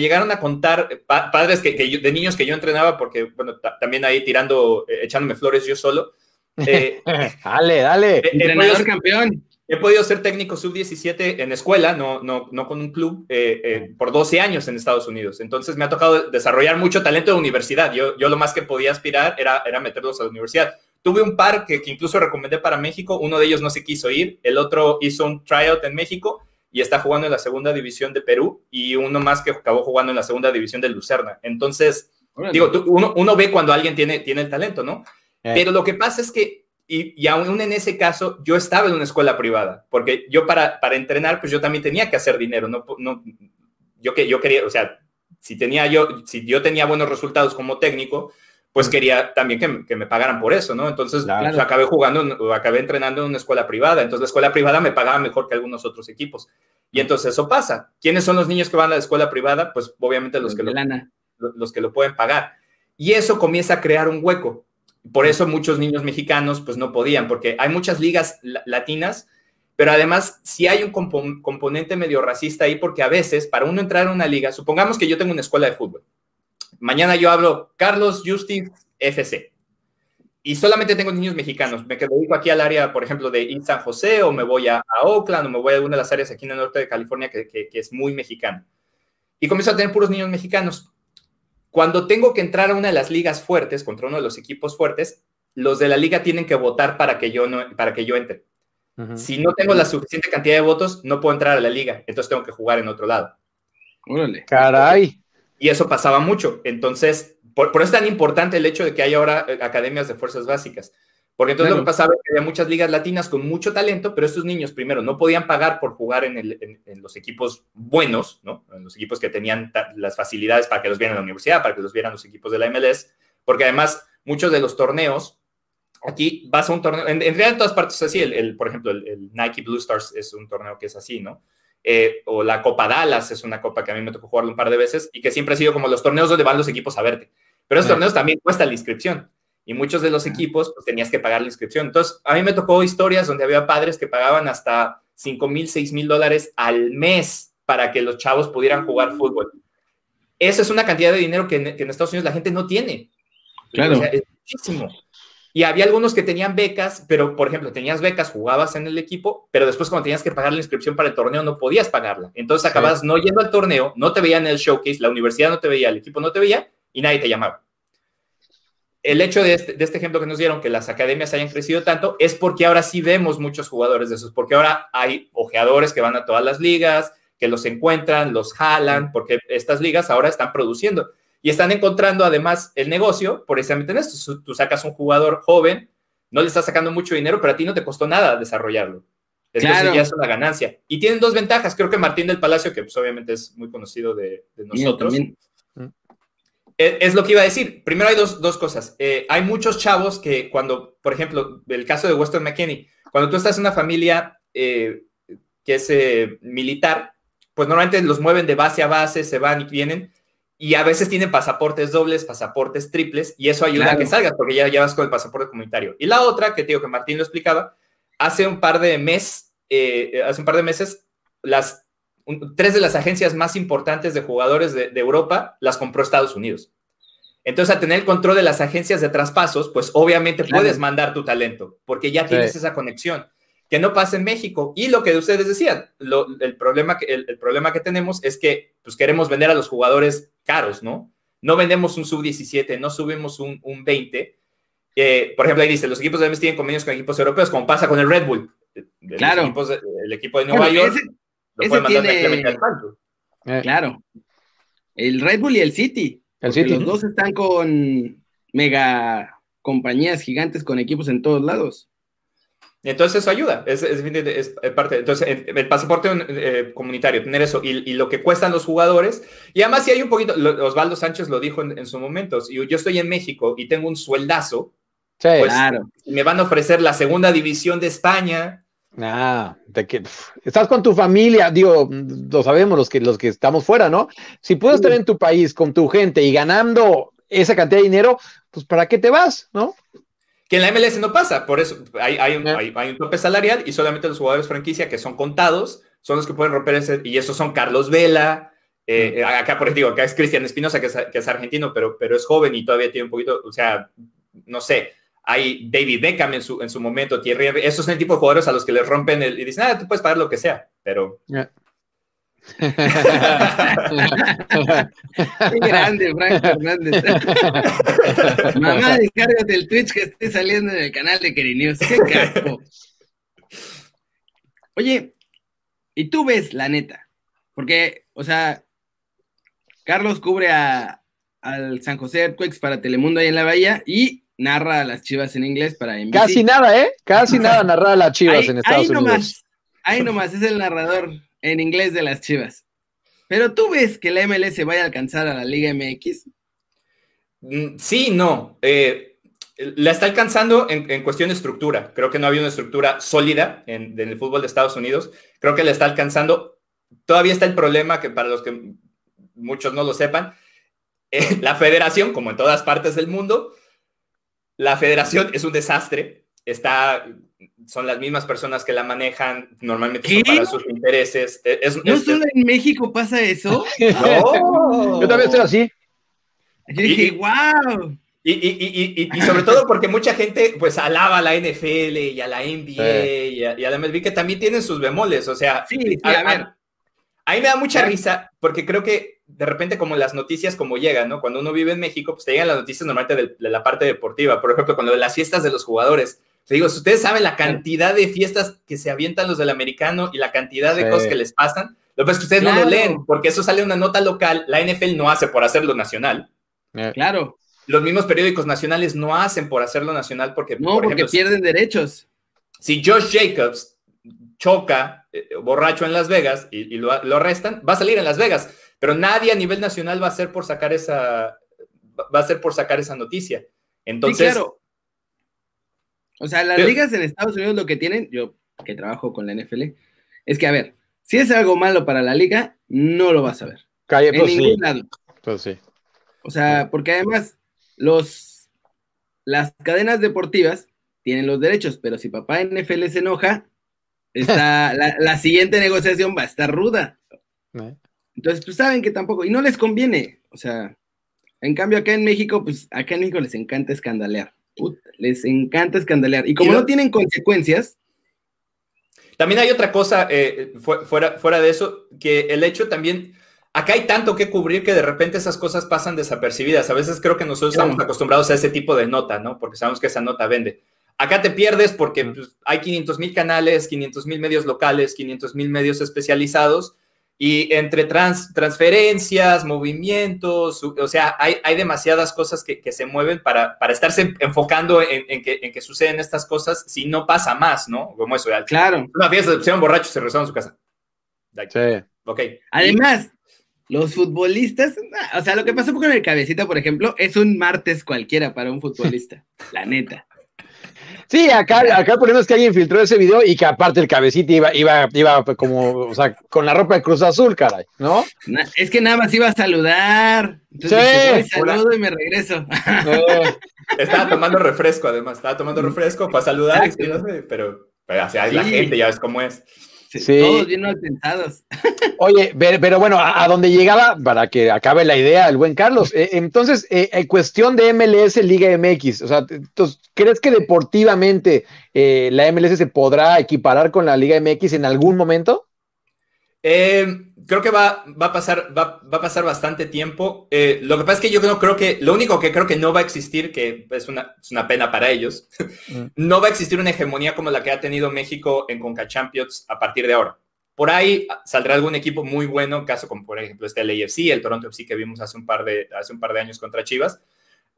llegaron a contar padres que, de niños que yo entrenaba, porque, bueno, también ahí tirando, eh, echándome flores yo solo. Eh, dale, dale. Entrenador campeón. He podido ser técnico sub-17 en escuela, no, no, no con un club, eh, por 12 años en Estados Unidos. Entonces me ha tocado desarrollar mucho talento de universidad. Yo, yo lo más que podía aspirar era, era meterlos a la universidad. Tuve un par que, que incluso recomendé para México. Uno de ellos no se quiso ir, el otro hizo un tryout en México y está jugando en la segunda división de Perú y uno más que acabó jugando en la segunda división de Lucerna. Entonces, digo, uno, uno, ve cuando alguien tiene, tiene el talento, ¿no? Eh. Pero lo que pasa es que, y, y, aún en ese caso, yo estaba en una escuela privada, porque yo para, para entrenar, pues yo también tenía que hacer dinero, no, no, yo, que, yo quería, o sea, si, tenía yo, si yo tenía buenos resultados como técnico, pues quería también que, que, me pagaran por eso, ¿no? Entonces pues, acabé jugando, acabé entrenando en una escuela privada, entonces la escuela privada me pagaba mejor que algunos otros equipos. Y entonces eso pasa. ¿Quiénes son los niños que van a la escuela privada? Pues obviamente los, que, lo, los que lo pueden pagar. Y eso comienza a crear un hueco. Por eso muchos niños mexicanos pues no podían, porque hay muchas ligas latinas, pero además si hay un componente medio racista ahí, porque a veces para uno entrar a una liga, supongamos que yo tengo una escuela de fútbol Mañana yo hablo Carlos Justin FC. Y solamente tengo niños mexicanos. Me dedico aquí al área, por ejemplo, de San José, o me voy a, Oakland, o me voy a alguna de las áreas aquí en el norte de California que, que, es muy mexicano. Y comienzo a tener puros niños mexicanos. Cuando tengo que entrar a una de las ligas fuertes, contra uno de los equipos fuertes, los de la liga tienen que votar para que yo, no, para que yo entre. Si no tengo la suficiente cantidad de votos, no puedo entrar a la liga. Entonces tengo que jugar en otro lado. Órale. Caray. Y eso pasaba mucho. Entonces, por, eso es tan importante el hecho de que haya ahora eh, academias de fuerzas básicas. Porque entonces lo que pasaba es que había muchas ligas latinas con mucho talento, pero estos niños, primero, no podían pagar por jugar en, los equipos buenos, ¿no? En los equipos que tenían las facilidades para que los vieran en la universidad, para que los vieran los equipos de la MLS, porque además muchos de los torneos, aquí vas a un torneo, en, realidad en todas partes es así, el, por ejemplo, el, el, Nike Blue Stars es un torneo que es así, ¿no? Eh, o la Copa Dallas es una copa que a mí me tocó jugar un par de veces y que siempre ha sido como los torneos donde van los equipos a verte. Pero esos torneos también cuesta la inscripción y muchos de los equipos pues tenías que pagar la inscripción. Entonces, a mí me tocó historias donde había padres que pagaban hasta 5 mil, 6 mil dólares al mes para que los chavos pudieran jugar fútbol. Esa es una cantidad de dinero que en, Estados Unidos la gente no tiene. Claro. es muchísimo. Y había algunos que tenían becas, pero por ejemplo, tenías becas, jugabas en el equipo, pero después cuando tenías que pagar la inscripción para el torneo no podías pagarla. Entonces acabas no yendo al torneo, no te veían en el showcase, la universidad no te veía, el equipo no te veía y nadie te llamaba. El hecho de este, de este ejemplo que nos dieron, que las academias hayan crecido tanto, es porque ahora sí vemos muchos jugadores de esos, porque ahora hay ojeadores que van a todas las ligas, que los encuentran, los jalan, porque estas ligas ahora están produciendo y están encontrando además el negocio precisamente en esto. Tú sacas un jugador joven, no le estás sacando mucho dinero, pero a ti no te costó nada desarrollarlo. Entonces ya es una ganancia. Y tienen dos ventajas. Creo que Martín del Palacio, que pues obviamente es muy conocido de, nosotros, es, lo que iba a decir. Primero hay dos, dos cosas. Eh, hay muchos chavos que cuando, por ejemplo, el caso de Weston McKinney, cuando tú estás en una familia eh, que es eh, militar, pues normalmente los mueven de base a base, se van y vienen, y a veces tienen pasaportes dobles, pasaportes triples, y eso ayuda a que salgas, porque ya, llevas con el pasaporte comunitario. Y la otra, que digo que Martín lo explicaba, hace un par de meses, hace un par de meses, las tres de las agencias más importantes de jugadores de, Europa las compró Estados Unidos. Entonces, a tener el control de las agencias de traspasos, pues obviamente puedes mandar tu talento, porque ya tienes esa conexión que no pasa en México. Y lo que ustedes decían, el, problema que, el, problema que tenemos es que pues, queremos vender a los jugadores caros, ¿no? No vendemos un sub-17, no subimos un, un 20. Eh, por ejemplo, ahí dice, los equipos de MS tienen convenios con equipos europeos, como pasa con el Red Bull. claro. el equipo de Nueva York lo puede mandar tiene... al eh. Claro. El Red Bull y el City. El City. Los dos están con mega compañías gigantes con equipos en todos lados. Entonces eso ayuda, es, parte. Entonces el, pasaporte eh, comunitario, tener eso y, lo que cuestan los jugadores. Y además si hay un poquito, Osvaldo Sánchez lo dijo en, su momento, si yo estoy en México y tengo un sueldazo, Sí, pues, claro. Me van a ofrecer la segunda división de España. Ah, de que estás con tu familia, digo, lo sabemos los que los que estamos fuera, ¿no? Si puedes estar en tu país con tu gente y ganando esa cantidad de dinero, pues ¿para qué te vas, no? Que en la MLS no pasa, por eso hay, hay, un, hay, un, tope salarial y solamente los jugadores franquicia que son contados son los que pueden romper ese, y esos son Carlos Vela, eh, acá por digo, acá es Cristian Espinosa, que es, que es, argentino, pero, pero es joven y todavía tiene un poquito, o sea, no sé, hay David Beckham en su, en su momento, Thierry, esos son el tipo de jugadores a los que les rompen el, y dicen, ah, tú puedes pagar lo que sea, pero... Qué grande, Frank Fernández. Mamá, descárgate el Twitch que esté saliendo en el canal de News. Qué casco. Oye, y tú ves la neta, porque, o sea, Carlos cubre a, al San José Earthquakes para Telemundo ahí en la Bahía y narra a las chivas en inglés para NBC. Casi nada, ¿eh? Casi nada narra a las chivas en Estados ahí Unidos. Nomás, ahí nomás, es el narrador en inglés de las Chivas. Pero tú ves que la MLS vaya a alcanzar a la Liga MX. Mm, sí, no. Eh, la está alcanzando en, cuestión de estructura. Creo que no había una estructura sólida en, el fútbol de Estados Unidos. Creo que la está alcanzando. Todavía está el problema que para los que muchos no lo sepan, eh, la federación, como en todas partes del mundo, la federación es un desastre. Está son las mismas personas que la manejan, normalmente para sus intereses. E, ¿No solo en México pasa eso? no. Yo también estoy así. Yo dije, wow. Y, sobre todo porque mucha gente pues alaba a la NFL y a la NBA y, a, la MLB que también tienen sus bemoles, o sea, sí, a, ver. A, mí me da mucha risa porque creo que de repente como las noticias como llegan, ¿no? Cuando uno vive en México, pues te llegan las noticias normalmente de, la parte deportiva, por ejemplo, cuando de las fiestas de los jugadores, te digo, si ustedes saben la cantidad de fiestas que se avientan los del americano y la cantidad de cosas que les pasan, lo que pasa es que ustedes no lo leen, porque eso sale una nota local, la NFL no hace por hacerlo nacional. Eh. Claro. Los mismos periódicos nacionales no hacen por hacerlo nacional porque... No, porque pierden derechos. Si Josh Jacobs choca eh, borracho en Las Vegas y, lo, arrestan, va a salir en Las Vegas, pero nadie a nivel nacional va a hacer por sacar esa, va a hacer por sacar esa noticia. Entonces, claro. O sea, las ligas en Estados Unidos lo que tienen, yo que trabajo con la NFL, es que, a ver, si es algo malo para la liga, no lo vas a ver. Calle, en pues ningún lado. Pues sí. O sea, porque además los, las cadenas deportivas tienen los derechos, pero si papá NFL se enoja, está, la, siguiente negociación va a estar ruda. Eh. Entonces, pues saben que tampoco, y no les conviene. O sea, en cambio acá en México, pues acá en México les encanta escandalear les encanta escandalear. Y como no tienen consecuencias. También hay otra cosa eh, fuera, fuera de eso, que el hecho también, acá hay tanto que cubrir que de repente esas cosas pasan desapercibidas. A veces creo que nosotros estamos acostumbrados a ese tipo de nota, ¿no? Porque sabemos que esa nota vende. Acá te pierdes porque pues, hay 500 mil canales, 500 mil medios locales, 500 mil medios especializados y entre trans, transferencias, movimientos, o sea, hay, hay demasiadas cosas que, que, se mueven para, para estarse enfocando en, en, que, en, que, suceden estas cosas si no pasa más, ¿no? Como eso. Claro. Una fiesta, se pusieron borrachos y se regresaron a su casa. Sí. Ok. Además, los futbolistas, o sea, lo que pasó con el cabecita, por ejemplo, es un martes cualquiera para un futbolista, la neta. Sí, acá, acá ponemos que alguien filtró ese video y que aparte el cabecito iba, iba, iba como, o sea, con la ropa de Cruz Azul, caray, ¿no? Es que nada más iba a saludar. Entonces sí. saludo y me regreso. Estaba tomando refresco, además, estaba tomando refresco para saludar, pero, pero o sea, la gente, ya ves cómo es. Sí. Todos bien pensados. Oye, pero, bueno, a, donde llegaba, para que acabe la idea, el buen Carlos, eh, entonces, eh, en cuestión de MLS Liga MX, o sea, ¿crees que deportivamente eh, la MLS se podrá equiparar con la Liga MX en algún momento? Eh, creo que va, va, a pasar, va, va, a pasar bastante tiempo. Eh, lo que pasa es que yo no creo que, lo único que creo que no va a existir, que es una, es una pena para ellos, mm. no va a existir una hegemonía como la que ha tenido México en Conca Champions a partir de ahora. Por ahí saldrá algún equipo muy bueno, caso como por ejemplo este LAFC, el Toronto FC que vimos hace un par de, hace un par de años contra Chivas.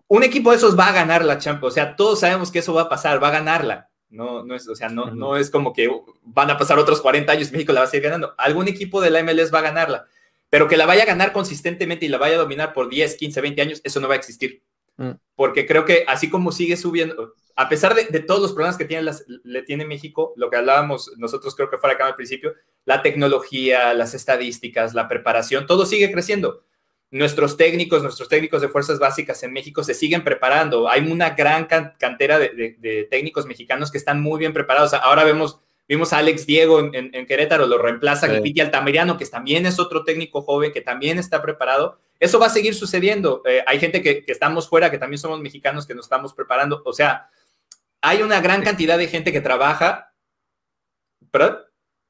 Un equipo de esos va a ganar la Champions, o sea, todos sabemos que eso va a pasar, va a ganarla. No, no es, o sea, no, no es como que van a pasar otros 40 años y México la va a seguir ganando. Algún equipo de la MLS va a ganarla, pero que la vaya a ganar consistentemente y la vaya a dominar por 10, 15, 20 años, eso no va a existir. mm. porque creo que así como sigue subiendo, a pesar de, todos los problemas que tiene, las, le tiene México, lo que hablábamos nosotros creo que fue acá al principio, la tecnología, las estadísticas, la preparación, todo sigue creciendo. Nuestros técnicos, nuestros técnicos de fuerzas básicas en México se siguen preparando. Hay una gran cantera de, técnicos mexicanos que están muy bien preparados. Ahora vemos, vimos a Alex Diego en, Querétaro, lo reemplaza sí. Piti Altamirano, que también es otro técnico joven que también está preparado. Eso va a seguir sucediendo. Eh, hay gente que, que estamos fuera, que también somos mexicanos, que nos estamos preparando. O sea, hay una gran cantidad de gente que trabaja. ¿Perdón?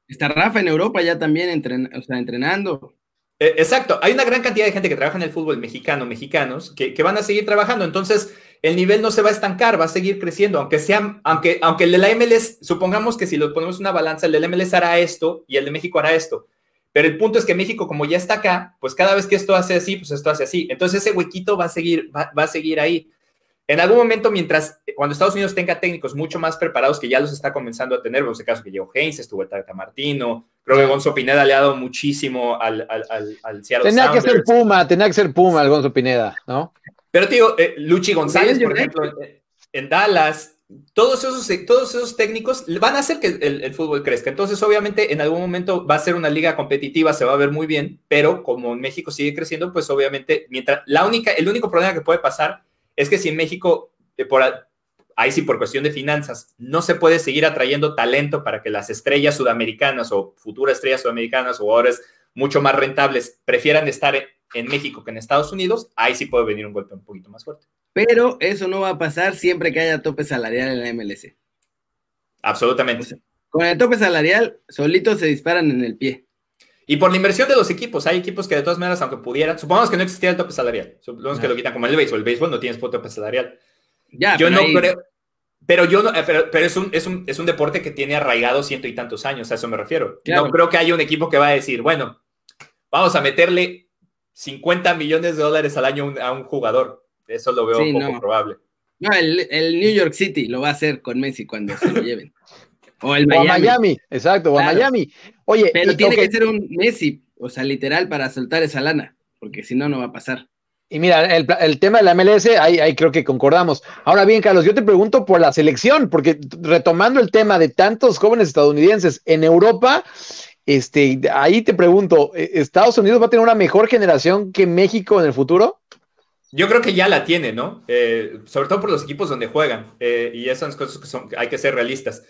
Está Rafa en Europa ya también entrenando. E, exacto, hay una gran cantidad de gente que trabaja en el fútbol mexicano, mexicanos, que, van a seguir trabajando. Entonces, el nivel no se va a estancar, va a seguir creciendo, aunque sea, aunque, aunque el de la MLS, supongamos que si lo ponemos una balanza, el de la MLS hará esto y el de México hará esto. Pero el punto es que México, como ya está acá, pues cada vez que esto hace así, pues esto hace así. Entonces ese huequito va a seguir, va a seguir ahí. En algún momento, mientras, cuando Estados Unidos tenga técnicos mucho más preparados, que ya los está comenzando a tener, en ese caso que llegó Haynes, estuvo el Tata Martino, creo que Gonzo Pineda le ha dado muchísimo al, al, al, Seattle Tenía que ser Puma, tenía que ser Puma el Gonzo Pineda, ¿no? Pero, tío, eh, Luchi González, por ejemplo, en, Dallas, todos esos, todos esos técnicos van a hacer que el, el, fútbol crezca. Entonces, obviamente, en algún momento va a ser una liga competitiva, se va a ver muy bien, pero como México sigue creciendo, pues obviamente, mientras la única, el único problema que puede pasar es que si en México, eh, por, ahí sí por cuestión de finanzas, no se puede seguir atrayendo talento para que las estrellas sudamericanas o futuras estrellas sudamericanas o jugadores mucho más rentables prefieran estar en México que en Estados Unidos, ahí sí puede venir un golpe un poquito más fuerte. Pero eso no va a pasar siempre que haya tope salarial en la MLC. Absolutamente. con el tope salarial, solitos se disparan en el pie. Y por la inversión de los equipos, hay equipos que de todas maneras, aunque pudieran, supongamos que no existiera el tope salarial, supongamos que lo quitan como el béisbol, el béisbol no tienes tope salarial. Ya, yo no creo, pero yo no, eh, pero, es, un, es, un, es, un, deporte que tiene arraigado ciento y tantos años, a eso me refiero. No creo que haya un equipo que va a decir, bueno, vamos a meterle 50 millones de dólares al año a un jugador. Eso lo veo poco probable. No, el, el, New York City lo va a hacer con Messi cuando se lo lleven. O el Miami. exacto, o Miami. Oye, pero tiene que ser un Messi, o sea, literal, para soltar esa lana, porque si no, no va a pasar. Y mira, el, tema de la MLS, ahí, ahí, creo que concordamos. Ahora bien, Carlos, yo te pregunto por la selección, porque retomando el tema de tantos jóvenes estadounidenses en Europa, este, ahí te pregunto, ¿e-, ¿Estados Unidos va a tener una mejor generación que México en el futuro? Yo creo que ya la tiene, ¿no? Eh, sobre todo por los equipos donde juegan. Eh, y esas cosas que son, hay que ser realistas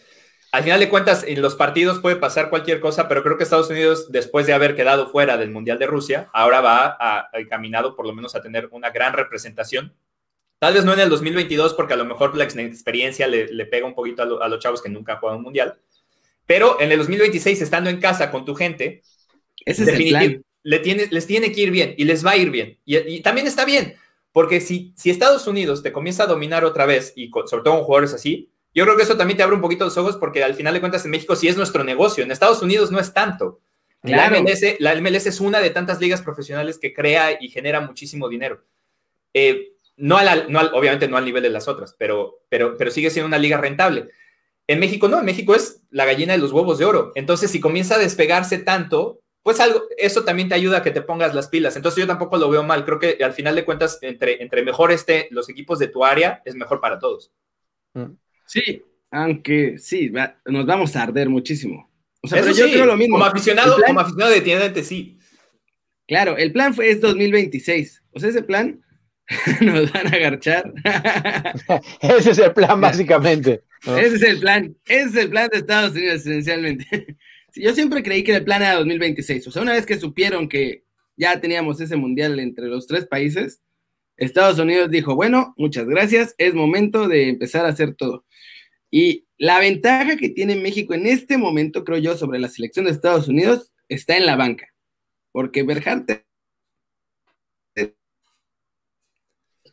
al final de cuentas, en los partidos puede pasar cualquier cosa, pero creo que Estados Unidos, después de haber quedado fuera del Mundial de Rusia, ahora va a, encaminado por lo menos a tener una gran representación. Tal vez no en el 2022, porque a lo mejor la experiencia le, pega un poquito a, los chavos que nunca han jugado un Mundial. Pero en el 2026, estando en casa con tu gente, Ese es Le tiene, les tiene que ir bien y les va a ir bien. Y, también está bien, porque si, si Estados Unidos te comienza a dominar otra vez, y sobre todo con jugadores así, yo creo que eso también te abre un poquito los ojos porque al final de cuentas en México sí es nuestro negocio, en Estados Unidos no es tanto. La, MLS, es una de tantas ligas profesionales que crea y genera muchísimo dinero. Eh, no, obviamente no al nivel de las otras, pero, pero, pero sigue siendo una liga rentable. En México no, en México es la gallina de los huevos de oro. Entonces, si comienza a despegarse tanto, pues algo, eso también te ayuda a que te pongas las pilas. Entonces, yo tampoco lo veo mal. Creo que al final de cuentas, entre, entre mejor esté los equipos de tu área, es mejor para todos. Mm. Sí, aunque sí, nos vamos a arder muchísimo. O sea, pero yo creo lo mismo. Como aficionado, como aficionado de tienda sí. Claro, el plan fue es 2026. O sea, ese plan nos van a agarchar. ese es el plan, básicamente. Ese es el plan. Ese es el plan de Estados Unidos, esencialmente. yo siempre creí que el plan era 2026. O sea, una vez que supieron que ya teníamos ese mundial entre los tres países, Estados Unidos dijo, bueno, muchas gracias, es momento de empezar a hacer todo. Y la ventaja que tiene México en este momento, creo yo, sobre la selección de Estados Unidos, está en la banca. Porque Berjarte.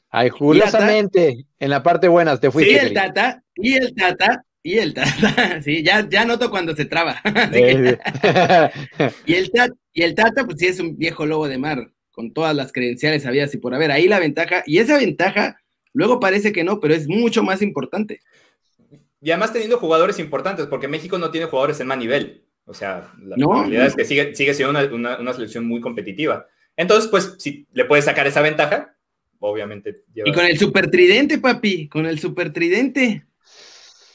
Ay, curiosamente, en la parte buena te fuiste. Y el Tata, y el Tata, y el Tata, sí, ya, ya noto cuando se traba. y, el tata, y el Tata, pues sí es un viejo lobo de mar, con todas las credenciales habidas y por haber. Ahí la ventaja, y esa ventaja, luego parece que no, pero es mucho más importante. Y además teniendo jugadores importantes, porque México no tiene jugadores en más nivel. O sea, la realidad es que sigue, sigue siendo una, una, selección muy competitiva. Entonces, pues, si le puedes sacar esa ventaja, obviamente. Y con el super tridente, papi, con el super tridente.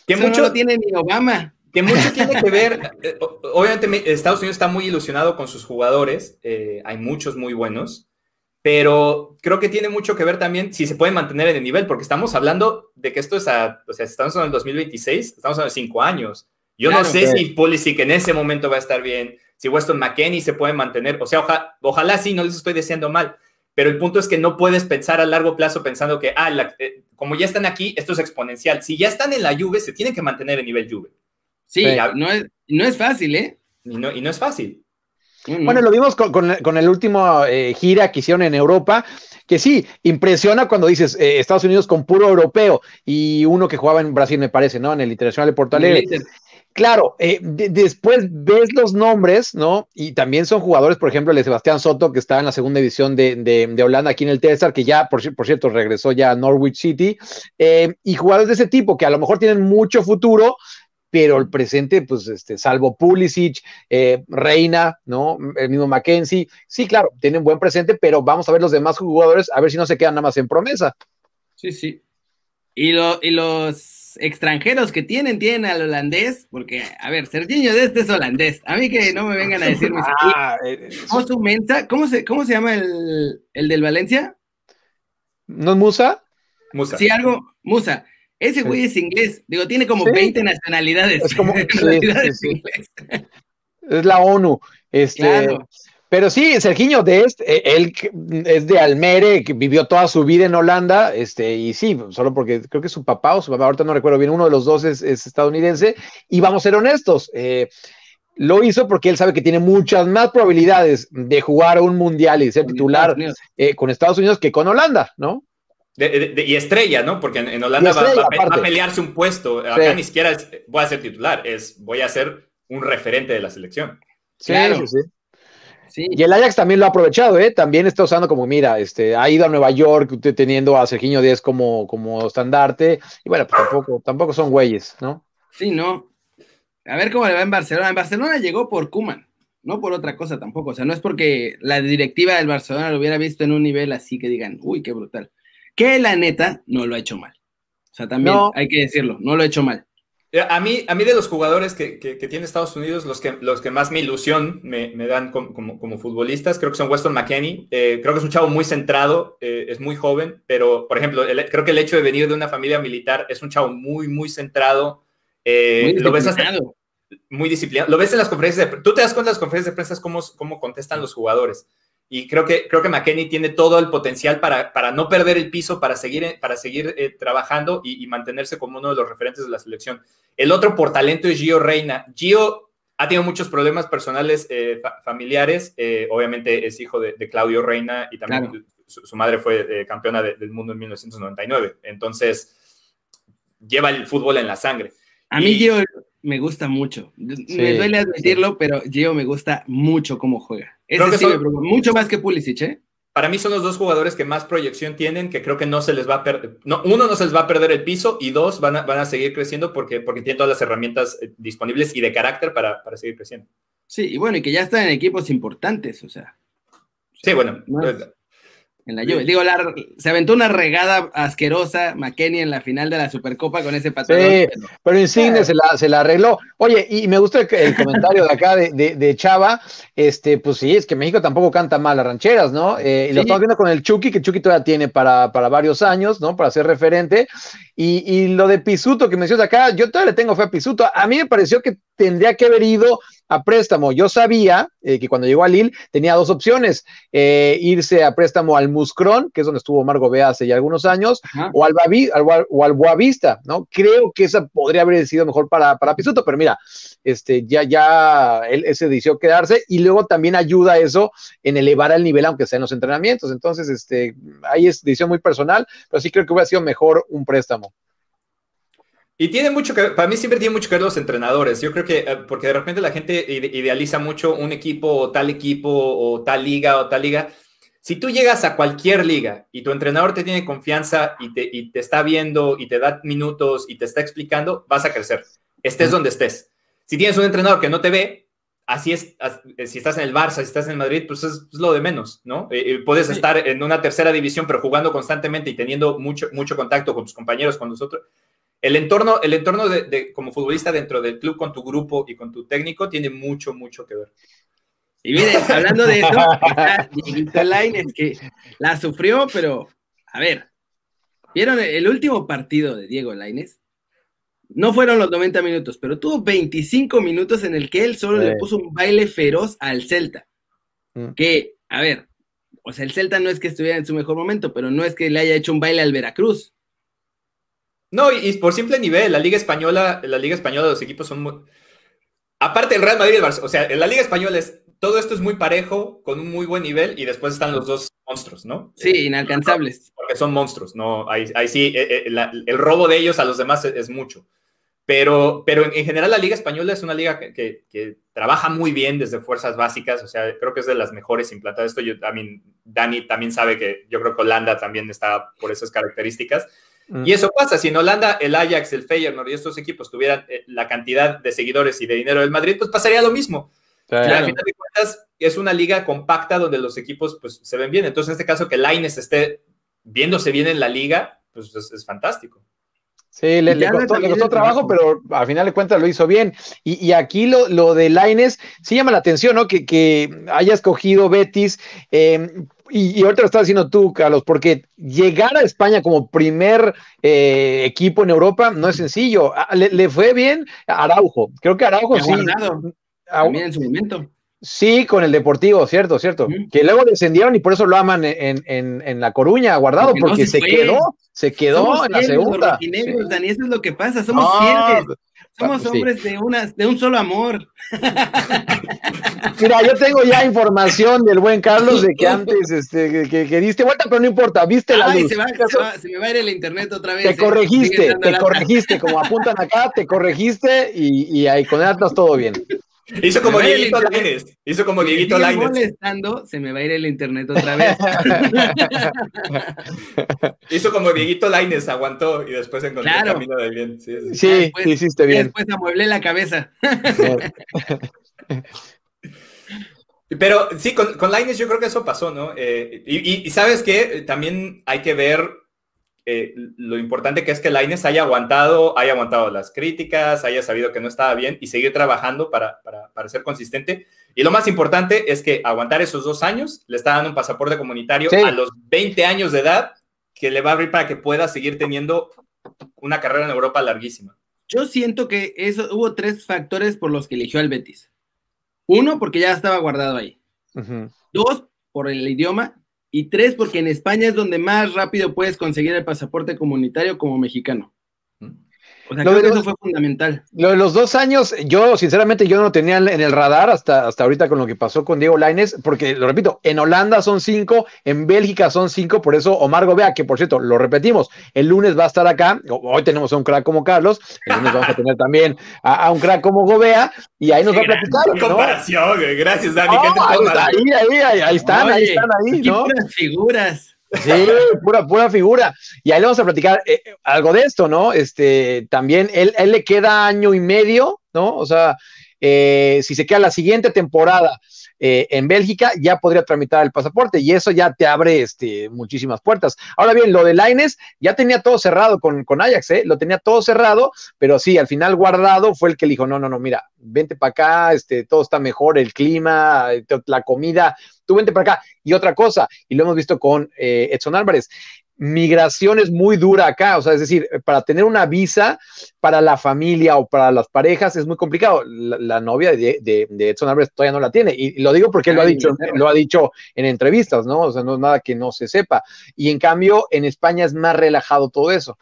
Que mucho tiene ni Obama. Que mucho tiene que ver, eh, obviamente Estados Unidos está muy ilusionado con sus jugadores, eh, hay muchos muy buenos, pero creo que tiene mucho que ver también si se pueden mantener en el nivel, porque estamos hablando de que esto es a, o sea, estamos en el 2026, estamos en cinco años. Yo no sé si Pulisic en ese momento va a estar bien, si Weston McKenney se puede mantener, o sea, ojalá sí, no les estoy diciendo mal, pero el punto es que no puedes pensar a largo plazo pensando que, ah, eh, como ya están aquí, esto es exponencial. Si ya están en la Juve, se tienen que mantener el nivel Juve. Sí, no, es, no es fácil, ¿eh? Y no, y no es fácil. Bueno, lo vimos con, el último eh, gira que hicieron en Europa, que sí, impresiona cuando dices eh, Estados Unidos con puro europeo y uno que jugaba en Brasil, me parece, ¿no? En el Internacional de Porto Alegre. Claro, eh, después ves los nombres, ¿no? Y también son jugadores, por ejemplo, el de Sebastián Soto, que estaba en la segunda división de, Holanda, aquí en el Tesar, que ya, por, por, cierto, regresó ya a Norwich City, y jugadores de ese tipo, que a lo mejor tienen mucho futuro, pero el presente, pues, este, salvo Pulisic, eh, Reina, ¿no? El mismo Mackenzie, sí, claro, tienen buen presente, pero vamos a ver los demás jugadores, a ver si no se quedan nada más en promesa. Sí, sí. Y, y los extranjeros que tienen, tienen al holandés, porque, a ver, Serginho de este es holandés. A mí que no me vengan a decir ah, eh, ¿Cómo, su mensa? ¿Cómo, se, ¿Cómo se llama el, el del Valencia? ¿No es Musa? Musa. Sí, algo, Musa. Ese güey es inglés. Digo, tiene como 20 nacionalidades. Es como Es la ONU. Este, Pero sí, Sergiño de este, eh, él es de Almere, que vivió toda su vida en Holanda, este, y sí, solo porque creo que su papá o su mamá, ahorita no recuerdo bien, uno de los dos es, estadounidense, y vamos a ser honestos, eh, lo hizo porque él sabe que tiene muchas más probabilidades de jugar un mundial y ser titular eh, con Estados Unidos que con Holanda, ¿no? Y estrella, ¿no? Porque en, Holanda va, a pelearse un puesto. Acá ni siquiera voy a ser titular, es voy a ser un referente de la selección. Sí, claro. sí, sí. Y el Ajax también lo ha aprovechado, ¿eh? También está usando como, mira, este, ha ido a Nueva York teniendo a Serginho Díaz como, como estandarte. Y bueno, pues tampoco, tampoco son güeyes, ¿no? Sí, no. A ver cómo le va en Barcelona. En Barcelona llegó por Kuman, no por otra cosa tampoco. O sea, no es porque la directiva del Barcelona lo hubiera visto en un nivel así que digan, uy, qué brutal que la neta no lo ha hecho mal. O sea, también hay que decirlo, no lo ha hecho mal. A mí, a mí de los jugadores que, tiene Estados Unidos, los que, los que más me ilusión me, dan como, futbolistas, creo que son Weston McKenney. Eh, creo que es un chavo muy centrado, eh, es muy joven, pero, por ejemplo, creo que el hecho de venir de una familia militar es un chavo muy, muy centrado. Eh, muy lo ves muy disciplinado. Lo ves en las conferencias de Tú te das cuenta en las conferencias de prensa cómo, cómo contestan los jugadores. Y creo que, creo que McKenny tiene todo el potencial para, para no perder el piso, para seguir, para seguir eh, trabajando y, mantenerse como uno de los referentes de la selección. El otro por talento es Gio Reina. Gio ha tenido muchos problemas personales eh, familiares. Eh, obviamente es hijo de, Claudio Reina y también su, madre fue campeona del mundo en 1999. Entonces, lleva el fútbol en la sangre. A mí Gio me gusta mucho. me duele admitirlo, pero Gio me gusta mucho cómo juega mucho más que Pulisic, ¿eh? Para mí son los dos jugadores que más proyección tienen, que creo que no se les va a perder, no, uno no se les va a perder el piso y dos van a, van a seguir creciendo porque, porque tienen todas las herramientas eh, disponibles y de carácter para, para seguir creciendo. Sí, y bueno, y que ya están en equipos importantes, o sea. Sí, bueno, en la lluvia. Digo, se aventó una regada asquerosa McKenny en la final de la Supercopa con ese patrón. Sí, pero, Insigne se, la, se la arregló. Oye, y me gusta el, comentario de acá de, de, Chava. Este, pues sí, es que México tampoco canta mal las rancheras, ¿no? Eh, y lo estamos viendo con el Chucky, que Chucky todavía tiene para, para varios años, ¿no? Para ser referente. Y, y lo de Pisuto que mencionas acá, yo todavía le tengo fe a Pisuto. A mí me pareció que tendría que haber ido a préstamo. Yo sabía eh, que cuando llegó a Lille tenía dos opciones, eh, irse a préstamo al Muscron, que es donde estuvo Margo Bea hace ya algunos años, o al, o al Boavista, ¿no? Creo que esa podría haber sido mejor para, para Pisuto, pero mira, este, ya, ya él, se decidió quedarse y luego también ayuda eso en elevar el nivel, aunque sea en los entrenamientos. Entonces, este, ahí es decisión muy personal, pero sí creo que hubiera sido mejor un préstamo. Y tiene mucho que, para mí siempre tiene mucho que ver los entrenadores. Yo creo que, eh, porque de repente la gente idealiza mucho un equipo o tal equipo o tal liga o tal liga. Si tú llegas a cualquier liga y tu entrenador te tiene confianza y te, y te está viendo y te da minutos y te está explicando, vas a crecer, estés donde estés. Si tienes un entrenador que no te ve, así es, si estás en el Barça, si estás en Madrid, pues es, lo de menos, ¿no? Eh, puedes estar en una tercera división, pero jugando constantemente y teniendo mucho, mucho contacto con tus compañeros, con nosotros. El entorno, el entorno de, como futbolista dentro del club, con tu grupo y con tu técnico, tiene mucho, mucho que ver. Y miren, hablando de eso, está Dieguito Lainez, que la sufrió, pero, a ver, ¿vieron el último partido de Diego Lainez? No fueron los 90 minutos, pero tuvo 25 minutos en el que él solo le puso un baile feroz al Celta. Mm. Que, a ver, o sea, el Celta no es que estuviera en su mejor momento, pero no es que le haya hecho un baile al Veracruz. No, y, por simple nivel, la Liga Española, la Liga Española, los equipos son muy... Aparte el Real Madrid y el Barça, o sea, en la Liga Española es, todo esto es muy parejo, con un muy buen nivel, y después están los dos monstruos, ¿no? Sí, inalcanzables. Porque son monstruos, ¿no? Ahí, sí, eh, eh, el robo de ellos a los demás es mucho. Pero, pero en, general la Liga Española es una liga que, trabaja muy bien desde fuerzas básicas, o sea, creo que es de las mejores implantadas. Esto yo también, Dani también sabe que yo creo que Holanda también está por esas características. Mm. Y eso pasa, si en Holanda el Ajax, el Feyenoord y estos equipos tuvieran eh, la cantidad de seguidores y de dinero del Madrid, pues pasaría lo mismo. Claro. Al final de cuentas, es una liga compacta donde los equipos pues, se ven bien. Entonces, en este caso, que Laines esté viéndose bien en la liga, pues es fantástico. Sí, le, costó, trabajo, pero al final de cuentas lo hizo bien. Y, aquí lo, lo, de Laines sí llama la atención, ¿no? Que, que haya escogido Betis. Em, y, ahorita lo estás diciendo tú, Carlos, porque llegar a España como primer eh, equipo en Europa no es sencillo. Ah, le, fue bien a Araujo. Creo que Araujo sí. También en su momento. Sí, con el Deportivo, cierto, cierto. Que luego descendieron y por eso lo aman en, en, en La Coruña, guardado, porque, se, quedó, se quedó en la segunda. Dani, eso es lo que pasa, somos fieles. Somos hombres de, una, de un solo amor. Mira, yo tengo ya información del buen Carlos de que antes este, que, diste vuelta, pero no importa, viste la luz. Se, se, me va a ir el internet otra vez. Te ¿eh? corregiste, te corregiste, como apuntan acá, te corregiste y, y ahí con Atlas todo bien. Hizo como Dieguito Laines. Hizo como Dieguito Laines. molestando, se me va a ir el internet otra vez. Hizo como Dieguito Laines, aguantó y después encontró el camino de bien. Sí, sí. hiciste bien. Después amueblé la cabeza. Pero sí, con, con Laines yo creo que eso pasó, ¿no? Eh, y, y, sabes que también hay que ver eh, lo importante que es que Laines haya aguantado, haya aguantado las críticas, haya sabido que no estaba bien y seguir trabajando para, para, ser consistente. Y lo más importante es que aguantar esos dos años le está dando un pasaporte comunitario a los 20 años de edad que le va a abrir para que pueda seguir teniendo una carrera en Europa larguísima. Yo siento que eso, hubo tres factores por los que eligió al Betis. Uno, porque ya estaba guardado ahí. Dos, por el idioma y tres, porque en España es donde más rápido puedes conseguir el pasaporte comunitario como mexicano. O sea, creo que eso fue fundamental. Lo de los dos años, yo sinceramente yo no lo tenía en el radar hasta, hasta ahorita con lo que pasó con Diego Laines, porque lo repito, en Holanda son cinco, en Bélgica son cinco, por eso Omar Gobea, que por cierto, lo repetimos, el lunes va a estar acá, hoy tenemos a un crack como Carlos, el lunes vamos a tener también a, un crack como Gobea, y ahí nos va a platicar. ¿no? comparación, gracias Dani. ahí, ahí, ahí, están, ahí están, ahí, ¿no? figuras. Sí, pura, pura figura. Y ahí le vamos a platicar eh, algo de esto, ¿no? Este, también él, él, le queda año y medio, ¿no? O sea, eh, si se queda la siguiente temporada eh, en Bélgica, ya podría tramitar el pasaporte y eso ya te abre este, muchísimas puertas. Ahora bien, lo de Laines ya tenía todo cerrado con, con Ajax, ¿eh? lo tenía todo cerrado, pero sí, al final guardado fue el que le dijo, no, no, no, mira, vente para acá, este, todo está mejor, el clima, la comida, tú vente para acá. Y otra cosa, y lo hemos visto con Edson Álvarez, migración es muy dura acá, o sea, es decir, para tener una visa para la familia o para las parejas es muy complicado. La, novia de, de, Edson Álvarez todavía no la tiene, y lo digo porque él lo ha dicho, lo ha dicho en entrevistas, ¿no? O sea, no es nada que no se sepa. Y en cambio, en España es más relajado todo eso.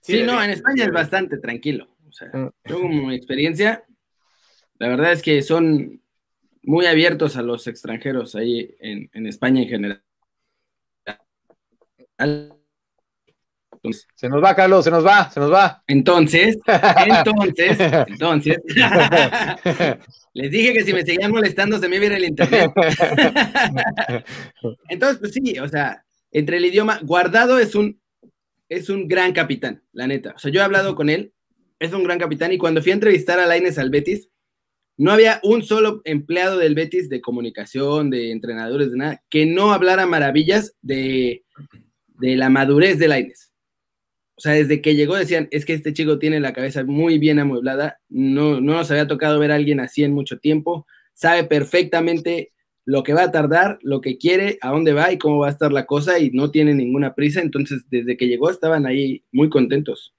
Sí, no, en España es bastante tranquilo. O sea, mm. yo como experiencia, la verdad es que son muy abiertos a los extranjeros ahí en, en España en general. Se nos va, Carlos, se nos va, se nos va. Entonces, entonces, entonces, les dije que si me seguían molestando se me iba el internet. entonces, pues sí, o sea, entre el idioma, Guardado es un, es un gran capitán, la neta. O sea, yo he hablado con él, es un gran capitán y cuando fui a entrevistar a Laines al Betis, no había un solo empleado del Betis de comunicación, de entrenadores, de nada, que no hablara maravillas de, la madurez de Laines. O sea, desde que llegó decían, es que este chico tiene la cabeza muy bien amueblada, no, no nos había tocado ver a alguien así en mucho tiempo, sabe perfectamente lo que va a tardar, lo que quiere, a dónde va y cómo va a estar la cosa y no tiene ninguna prisa. Entonces, desde que llegó estaban ahí muy contentos.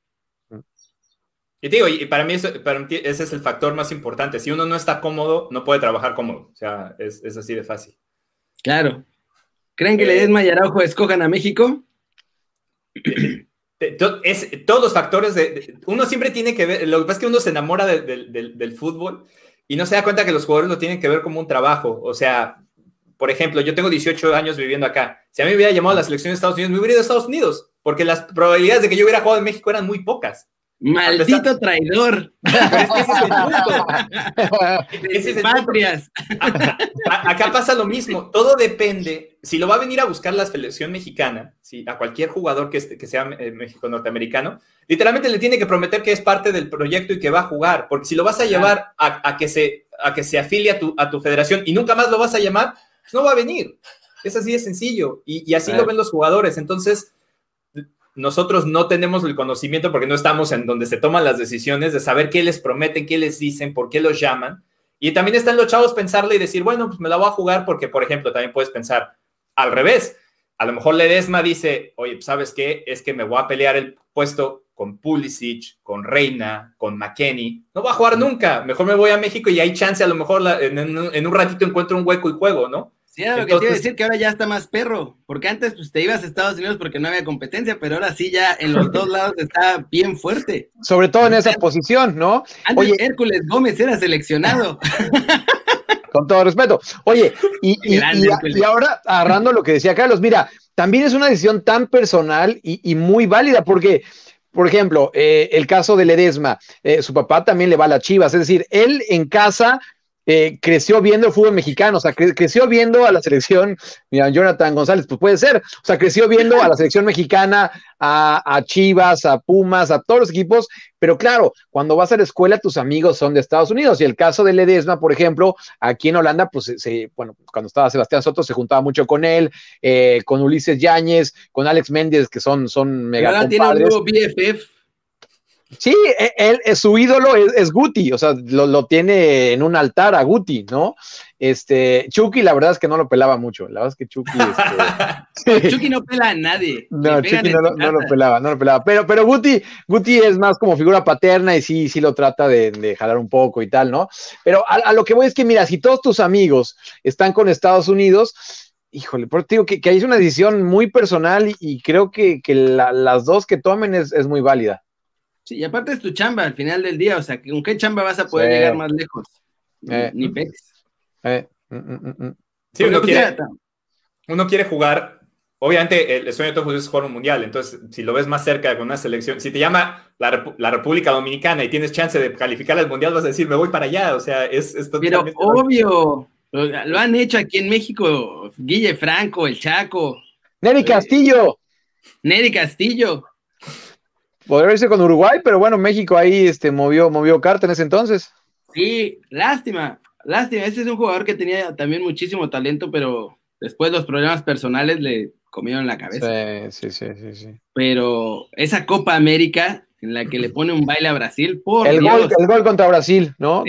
Y digo, y para mí, eso, para ese es el factor más importante. Si uno no está cómodo, no puede trabajar cómodo. O sea, es, es así de fácil. Claro. ¿Creen que eh, Ledesma y Araujo escojan a México? Es, todos los factores de, Uno siempre tiene que ver. Lo que pasa es que uno se enamora del fútbol y no se da cuenta que los jugadores lo tienen que ver como un trabajo. O sea, por ejemplo, yo tengo 18 años viviendo acá. Si a mí me hubiera llamado a la selección de Estados Unidos, me hubiera ido a Estados Unidos, porque las probabilidades de que yo hubiera jugado en México eran muy pocas. Maldito traidor. Patrias. Acá pasa lo mismo. Todo depende. Si lo va a venir a buscar la selección mexicana, si a cualquier jugador que, que sea eh, México norteamericano, literalmente le tiene que prometer que es parte del proyecto y que va a jugar. Porque si lo vas a llevar a, que, se, a que se afilie a tu, a tu federación y nunca más lo vas a llamar, pues no va a venir. Es así de sencillo. Y, así lo ven los jugadores. Entonces nosotros no tenemos el conocimiento porque no estamos en donde se toman las decisiones de saber qué les prometen, qué les dicen, por qué los llaman. Y también están los chavos pensarle y decir, bueno, pues me la voy a jugar porque, por ejemplo, también puedes pensar al revés. A lo mejor Ledesma dice, oye, pues, ¿sabes qué? Es que me voy a pelear el puesto con Pulisic, con Reina, con McKenny. No voy a jugar nunca. Mejor me voy a México y hay chance, a lo mejor en, en un ratito encuentro un hueco y juego, ¿no? Sí, era lo que te iba a decir, que ahora ya está más perro, porque antes pues, te ibas a Estados Unidos porque no había competencia, pero ahora sí ya en los dos lados está bien fuerte. Sobre todo en esa posición, ¿no? Antes Oye, Hércules Gómez era seleccionado. Con todo respeto. Oye, y, y, ahora agarrando lo que decía Carlos, mira, también es una decisión tan personal y, muy válida, porque por ejemplo, eh, el caso de Ledesma, eh, su papá también le va a las chivas, es decir, él en casa eh, creció viendo el fútbol mexicano, o sea, creció viendo a la selección, mira, Jonathan González, pues puede ser, o sea, creció viendo a la selección mexicana, a, Chivas, a Pumas, a todos los equipos, pero claro, cuando vas a la escuela, tus amigos son de Estados Unidos, y el caso de Ledesma, por ejemplo, aquí en Holanda, pues, se, bueno, cuando estaba Sebastián Soto, se juntaba mucho con él, eh, con Ulises Yáñez, con Alex Méndez, que son, son mega ahora tiene un nuevo BFF Sí, e, él, e, su ídolo es, Guti, o sea, lo, tiene en un altar a Guti, ¿no? Este, Chucky, la verdad es que no lo pelaba mucho. La verdad es que Chucky. Este... Chucky no pela a nadie. No, Chucky no, lo pelaba, no lo pelaba. Pero, pero Guti, Guti es más como figura paterna y sí, sí lo trata de, jalar un poco y tal, ¿no? Pero a, lo que voy es que, mira, si todos tus amigos están con Estados Unidos, híjole, por te digo que, que es una decisión muy personal y, creo que, las dos que tomen es, es muy válida. Sí, y aparte es tu chamba al final del día, o sea, ¿con qué chamba vas a poder llegar más lejos? Eh, Ni pex. Eh, mm, mm, mm, sí, uno quiere, jugar. Obviamente, el sueño de todos es jugar un mundial. Entonces, si lo ves más cerca con una selección, si te llama la, República Dominicana y tienes chance de calificar al mundial, vas a decir, me voy para allá. O sea, es, es Pero obvio, lo, han hecho aquí en México. Guille Franco, el Chaco. Neri Castillo. Neri Castillo. Podría irse con Uruguay, pero bueno, México ahí este, movió, movió carta en ese entonces. Sí, lástima, lástima. Este es un jugador que tenía también muchísimo talento, pero después los problemas personales le comieron la cabeza. Sí, sí, sí, sí. Pero esa Copa América en la que le pone un baile a Brasil, por el, Gol, el gol contra Brasil, ¿no?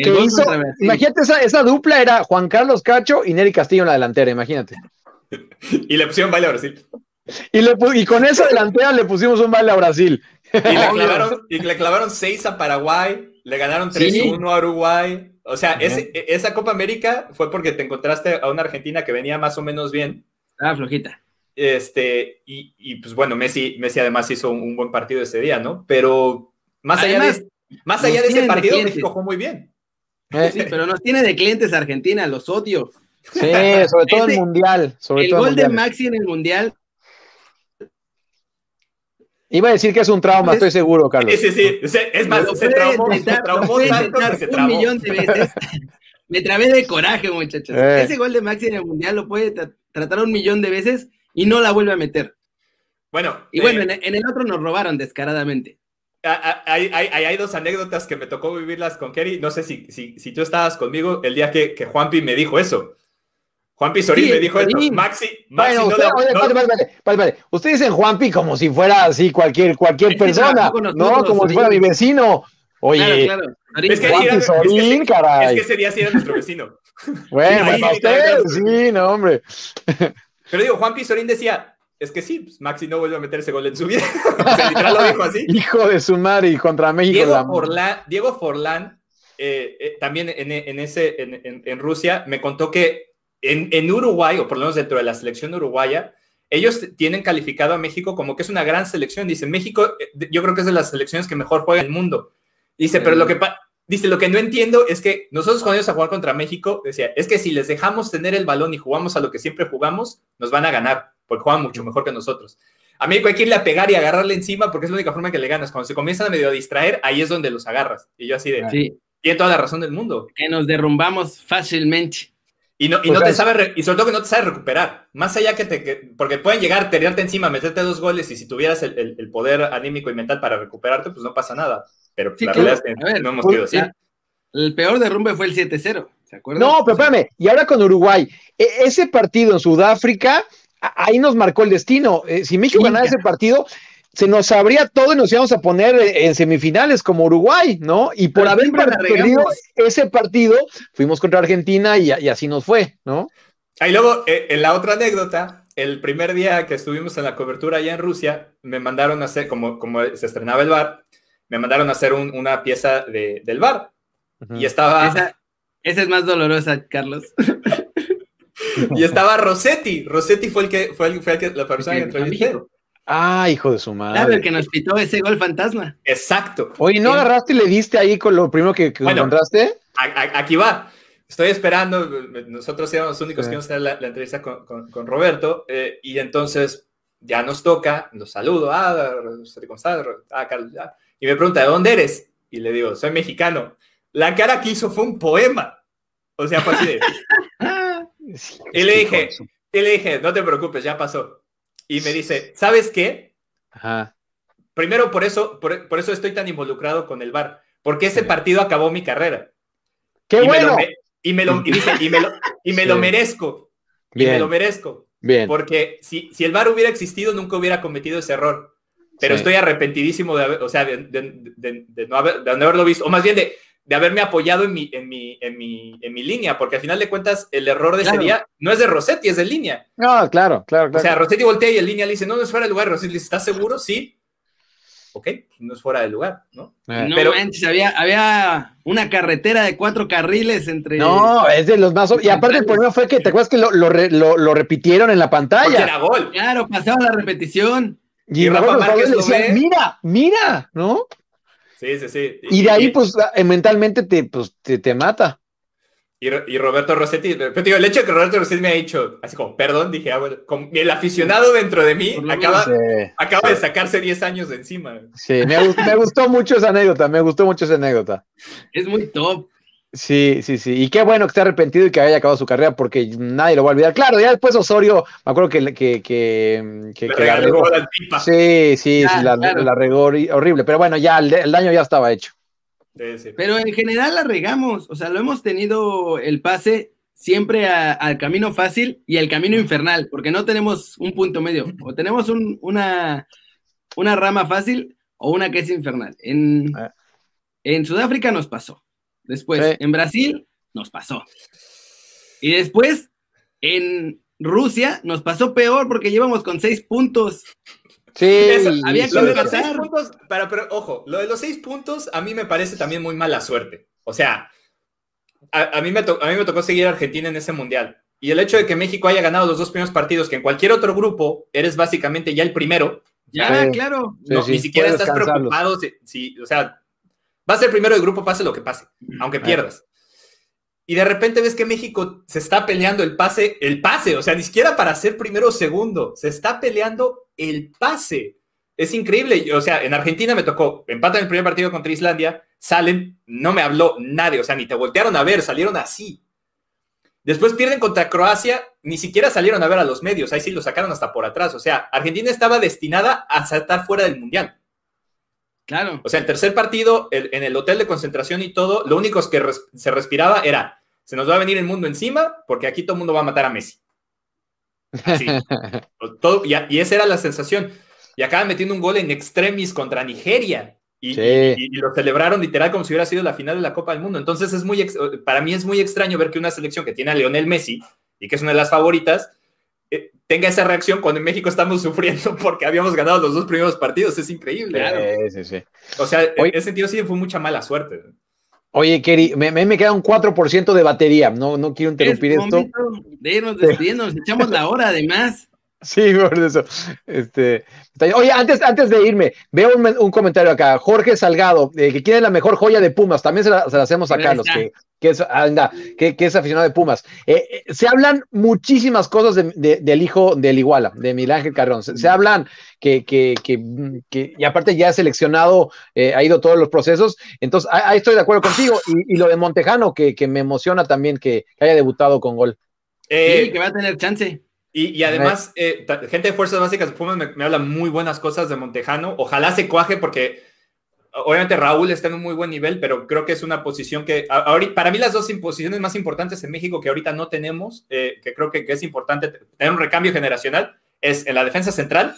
Imagínate, esa, esa dupla era Juan Carlos Cacho y Neri Castillo en la delantera, imagínate. y le pusieron baile a Brasil. Y, le, y con esa delantera le pusimos un baile a Brasil. Y le, clavaron, 6 a Paraguay, le ganaron 3-1 a Uruguay. O sea, e, esa Copa América fue porque te encontraste a una Argentina que venía más o menos bien. Ah, flojita. Este, y, pues bueno, Messi, Messi además hizo un, buen partido ese día, ¿no? Pero más allá de, más allá de ese partido, México jugó muy bien. Eh, sí, pero nos tiene de clientes Argentina, los odio. Sí, sobre todo el Mundial. Sobre el gol de Maxi en el Mundial Iba a decir que es un trauma, estoy seguro, Carlos. Sí, sí, sí. Es más, se traumó, se traumó tanto que se traumó. Un millón de veces. Me trabé de coraje, muchachos. Eh. Ese gol de Maxi en el Mundial lo puede tratar un millón de veces y no la vuelve a meter. Bueno. Y bueno, eh, en, el otro nos robaron descaradamente. hay, hay, dos anécdotas que me tocó vivirlas con Kerry. No sé si, si, si tú estabas conmigo el día que, que Juanpi me dijo eso. Juanpi Sorín me dijo esto. Maxi, Maxi bueno, no, usted, vale, vale, vale, vale, Usted dice Juanpi como si fuera así cualquier, cualquier persona, no como si fuera mi vecino. Oye, claro, claro. Es que Juanpi Sorín, caray. Es que ese día sí era nuestro vecino. bueno, para usted, sí, no, hombre. Pero digo, Juanpi Sorín decía, es que sí, pues Maxi no vuelve a meter ese gol en su vida. o sea, literal lo dijo así. Hijo de su madre y contra México. Diego Forlán, Diego Forlán eh, eh, también en, en ese, en, en, Rusia, me contó que en, Uruguay, o por lo menos dentro de la selección uruguaya, ellos tienen calificado a México como que es una gran selección. Dice, México, eh, yo creo que es de las selecciones que mejor juega en el mundo. Dice, pero lo que dice, lo que no entiendo es que nosotros cuando íbamos a jugar contra México, decía, es que si les dejamos tener el balón y jugamos a lo que siempre jugamos, nos van a ganar, porque juegan mucho mejor que nosotros. A México hay que irle a pegar y agarrarle encima porque es la única forma que le ganas. Cuando se comienzan a medio a distraer, ahí es donde los agarras. Y yo así de, sí. tiene toda la razón del mundo. Que nos derrumbamos fácilmente. Y no, y no te sabe, y sobre todo que no te sabe recuperar. Más allá que te, porque pueden llegar, tirarte encima, meterte dos goles, y si tuvieras el, poder anímico y mental para recuperarte, pues no pasa nada. Pero la realidad es que no hemos quedado así. El peor derrumbe fue el 7-0, ¿se acuerdan? No, pero espérame, y ahora con Uruguay, e, ese partido en Sudáfrica, ahí nos marcó el destino. Eh, si México ganara ese partido, se nos abría todo y nos íbamos a poner en semifinales como Uruguay, ¿no? Y por haber perdido ese partido, fuimos contra Argentina y, así nos fue, ¿no? Ahí luego, eh, en la otra anécdota, el primer día que estuvimos en la cobertura allá en Rusia, me mandaron a hacer, como, como se estrenaba el bar, me mandaron a hacer una pieza del bar. Y estaba... Esa, es más dolorosa, Carlos. y estaba Rossetti. Rossetti fue el que fue, el, fue el que la persona que entrevisté. Ah, hijo de su madre. Claro, el que nos pitó ese gol fantasma. Exacto. Oye, ¿no agarraste y le diste ahí con lo primero que, encontraste? aquí va. Estoy esperando, nosotros éramos los únicos que íbamos a tener la, entrevista con, Roberto, eh, y entonces ya nos toca, los saludo, ah, ah Carlos, ya. y me pregunta, ¿de dónde eres? Y le digo, soy mexicano. La cara que hizo fue un poema. O sea, fue así de... y le dije, y le dije, no te preocupes, ya pasó y me dice, ¿sabes qué? Ajá. Primero, por eso, por, eso estoy tan involucrado con el bar, porque ese partido acabó mi carrera. ¡Qué bueno! y me lo, dice, y me lo, y me lo merezco. Y me lo merezco. Bien. Porque si, si el bar hubiera existido, nunca hubiera cometido ese error. Pero estoy arrepentidísimo de, haber, o sea, de, de, no haber, de no haberlo visto, o más bien de, de haberme apoyado en mi, en, mi, en, mi, en mi línea, porque al final de cuentas el error de ese día no es de Rossetti, es de línea. No, claro, claro, claro. O sea, Rossetti voltea y en línea le dice, no, no es fuera de lugar. Rossetti le dice, ¿estás seguro? Sí. Ok, no es fuera de lugar, ¿no? Eh. No Pero, manches, había, había una carretera de cuatro carriles entre. No, es de los más. Y aparte, el problema fue que, ¿te acuerdas que lo, lo, lo, repitieron en la pantalla? era gol. Claro, pasaba la repetición. Y, Rafa Márquez decía, mira, mira, ¿no? Sí, sí, sí. Y, de ahí, pues, eh, mentalmente te, pues, te, mata. Y, Roberto Rossetti, pero digo, el hecho de que Roberto Rossetti me ha dicho, así como, perdón, dije, ah, el aficionado dentro de mí acaba, acaba de sacarse 10 años de encima. Sí, me, me, gustó mucho esa anécdota, me gustó mucho esa anécdota. Es muy top. Sí, sí, sí. Y qué bueno que esté arrepentido y que haya acabado su carrera porque nadie lo va a olvidar. Claro, ya después Osorio, me acuerdo que, que, que, que, la regó. Sí, sí, sí la, regó horrible. Pero bueno, ya el, daño ya estaba hecho. Pero en general la regamos. O sea, lo hemos tenido el pase siempre al camino fácil y al camino infernal, porque no tenemos un punto medio. O tenemos una, una rama fácil o una que es infernal. En, ah. en Sudáfrica nos pasó. Después, en Brasil, nos pasó. Y después, en Rusia, nos pasó peor porque llevamos con seis puntos. Sí, había que pasar. Puntos, pero, pero, ojo, lo de los seis puntos a mí me parece también muy mala suerte. O sea, a, mí me a mí me tocó seguir a Argentina en ese mundial. Y el hecho de que México haya ganado los dos primeros partidos, que en cualquier otro grupo eres básicamente ya el primero. Ya, claro. ni siquiera estás preocupado si, o sea, Va a ser primero el grupo, pase lo que pase, aunque pierdas. Y de repente ves que México se está peleando el pase, el pase, o sea, ni siquiera para ser primero o segundo, se está peleando el pase. Es increíble. O sea, en Argentina me tocó, empatan el primer partido contra Islandia, salen, no me habló nadie, o sea, ni te voltearon a ver, salieron así. Después pierden contra Croacia, ni siquiera salieron a ver a los medios, ahí sí lo sacaron hasta por atrás. O sea, Argentina estaba destinada a saltar fuera del Mundial. Claro. O sea, el tercer partido, en el hotel de concentración y todo, lo único que se respiraba era, se nos va a venir el mundo encima porque aquí todo el mundo va a matar a Messi. Sí. todo, y, y, esa era la sensación. Y acaban metiendo un gol en extremis contra Nigeria. Y, lo celebraron literal como si hubiera sido la final de la Copa del Mundo. Entonces es muy, para mí es muy extraño ver que una selección que tiene a Lionel Messi y que es una de las favoritas, tenga esa reacción cuando en México estamos sufriendo porque habíamos ganado los dos primeros partidos. Es increíble. Sí, sí, O sea, en ese sentido sí fue mucha mala suerte. Oye, Kerry, me, me, queda un 4% de batería. No, no quiero interrumpir esto. De irnos despidiendo, nos echamos la hora además. Sí, por eso. Este, oye, antes, antes de irme, veo un, comentario acá. Jorge Salgado, eh, que quiere la mejor joya de Pumas. También se la, hacemos a Carlos, que, que, es, anda, que, que, es aficionado de Pumas. Eh, eh, se hablan muchísimas cosas del hijo del Iguala, de Miguel Ángel Carrón. Se, hablan que, que, y aparte ya ha seleccionado, ha ido todos los procesos. Entonces, ahí estoy de acuerdo contigo. Y, y lo de Montejano, que, me emociona también que, haya debutado con gol. sí, que va a tener chance. Y, además, eh, gente de Fuerzas Básicas Pumas me, habla muy buenas cosas de Montejano. Ojalá se cuaje porque obviamente Raúl está en un muy buen nivel, pero creo que es una posición que, ahorita, para mí las dos posiciones más importantes en México que ahorita no tenemos, eh, que creo que, es importante tener un recambio generacional, es en la defensa central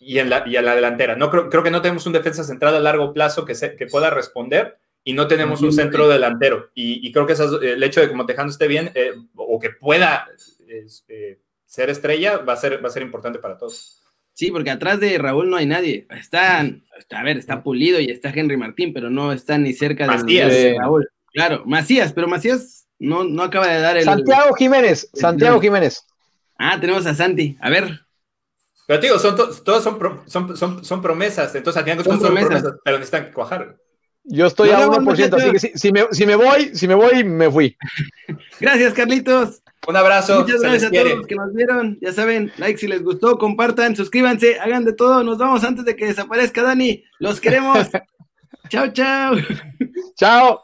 y en la, y en la delantera. No, creo, creo que no tenemos un defensa central a largo plazo que, se, que pueda responder y no tenemos un centro delantero. Y, creo que el hecho de que Montejano esté bien eh, o que pueda... Este, ser estrella va a ser, va a ser importante para todos. Sí, porque atrás de Raúl no hay nadie. Está, a ver, está Pulido y está Henry Martín, pero no está ni cerca de Raúl. Claro, Macías, pero Macías no, no acaba de dar el. Santiago Jiménez, Santiago Jiménez. Ah, tenemos a Santi. A ver. Pero digo, son todos son, son, son, promesas, entonces al final son, promesas. pero necesitan cuajar. Yo estoy a 1%, así que si, si, me, si me voy, si me voy, me fui. Gracias, Carlitos. Un abrazo. Muchas gracias a todos los que nos vieron. Ya saben, like si les gustó, compartan, suscríbanse, hagan de todo. Nos vamos antes de que desaparezca Dani. Los queremos. chao, chao. Chao.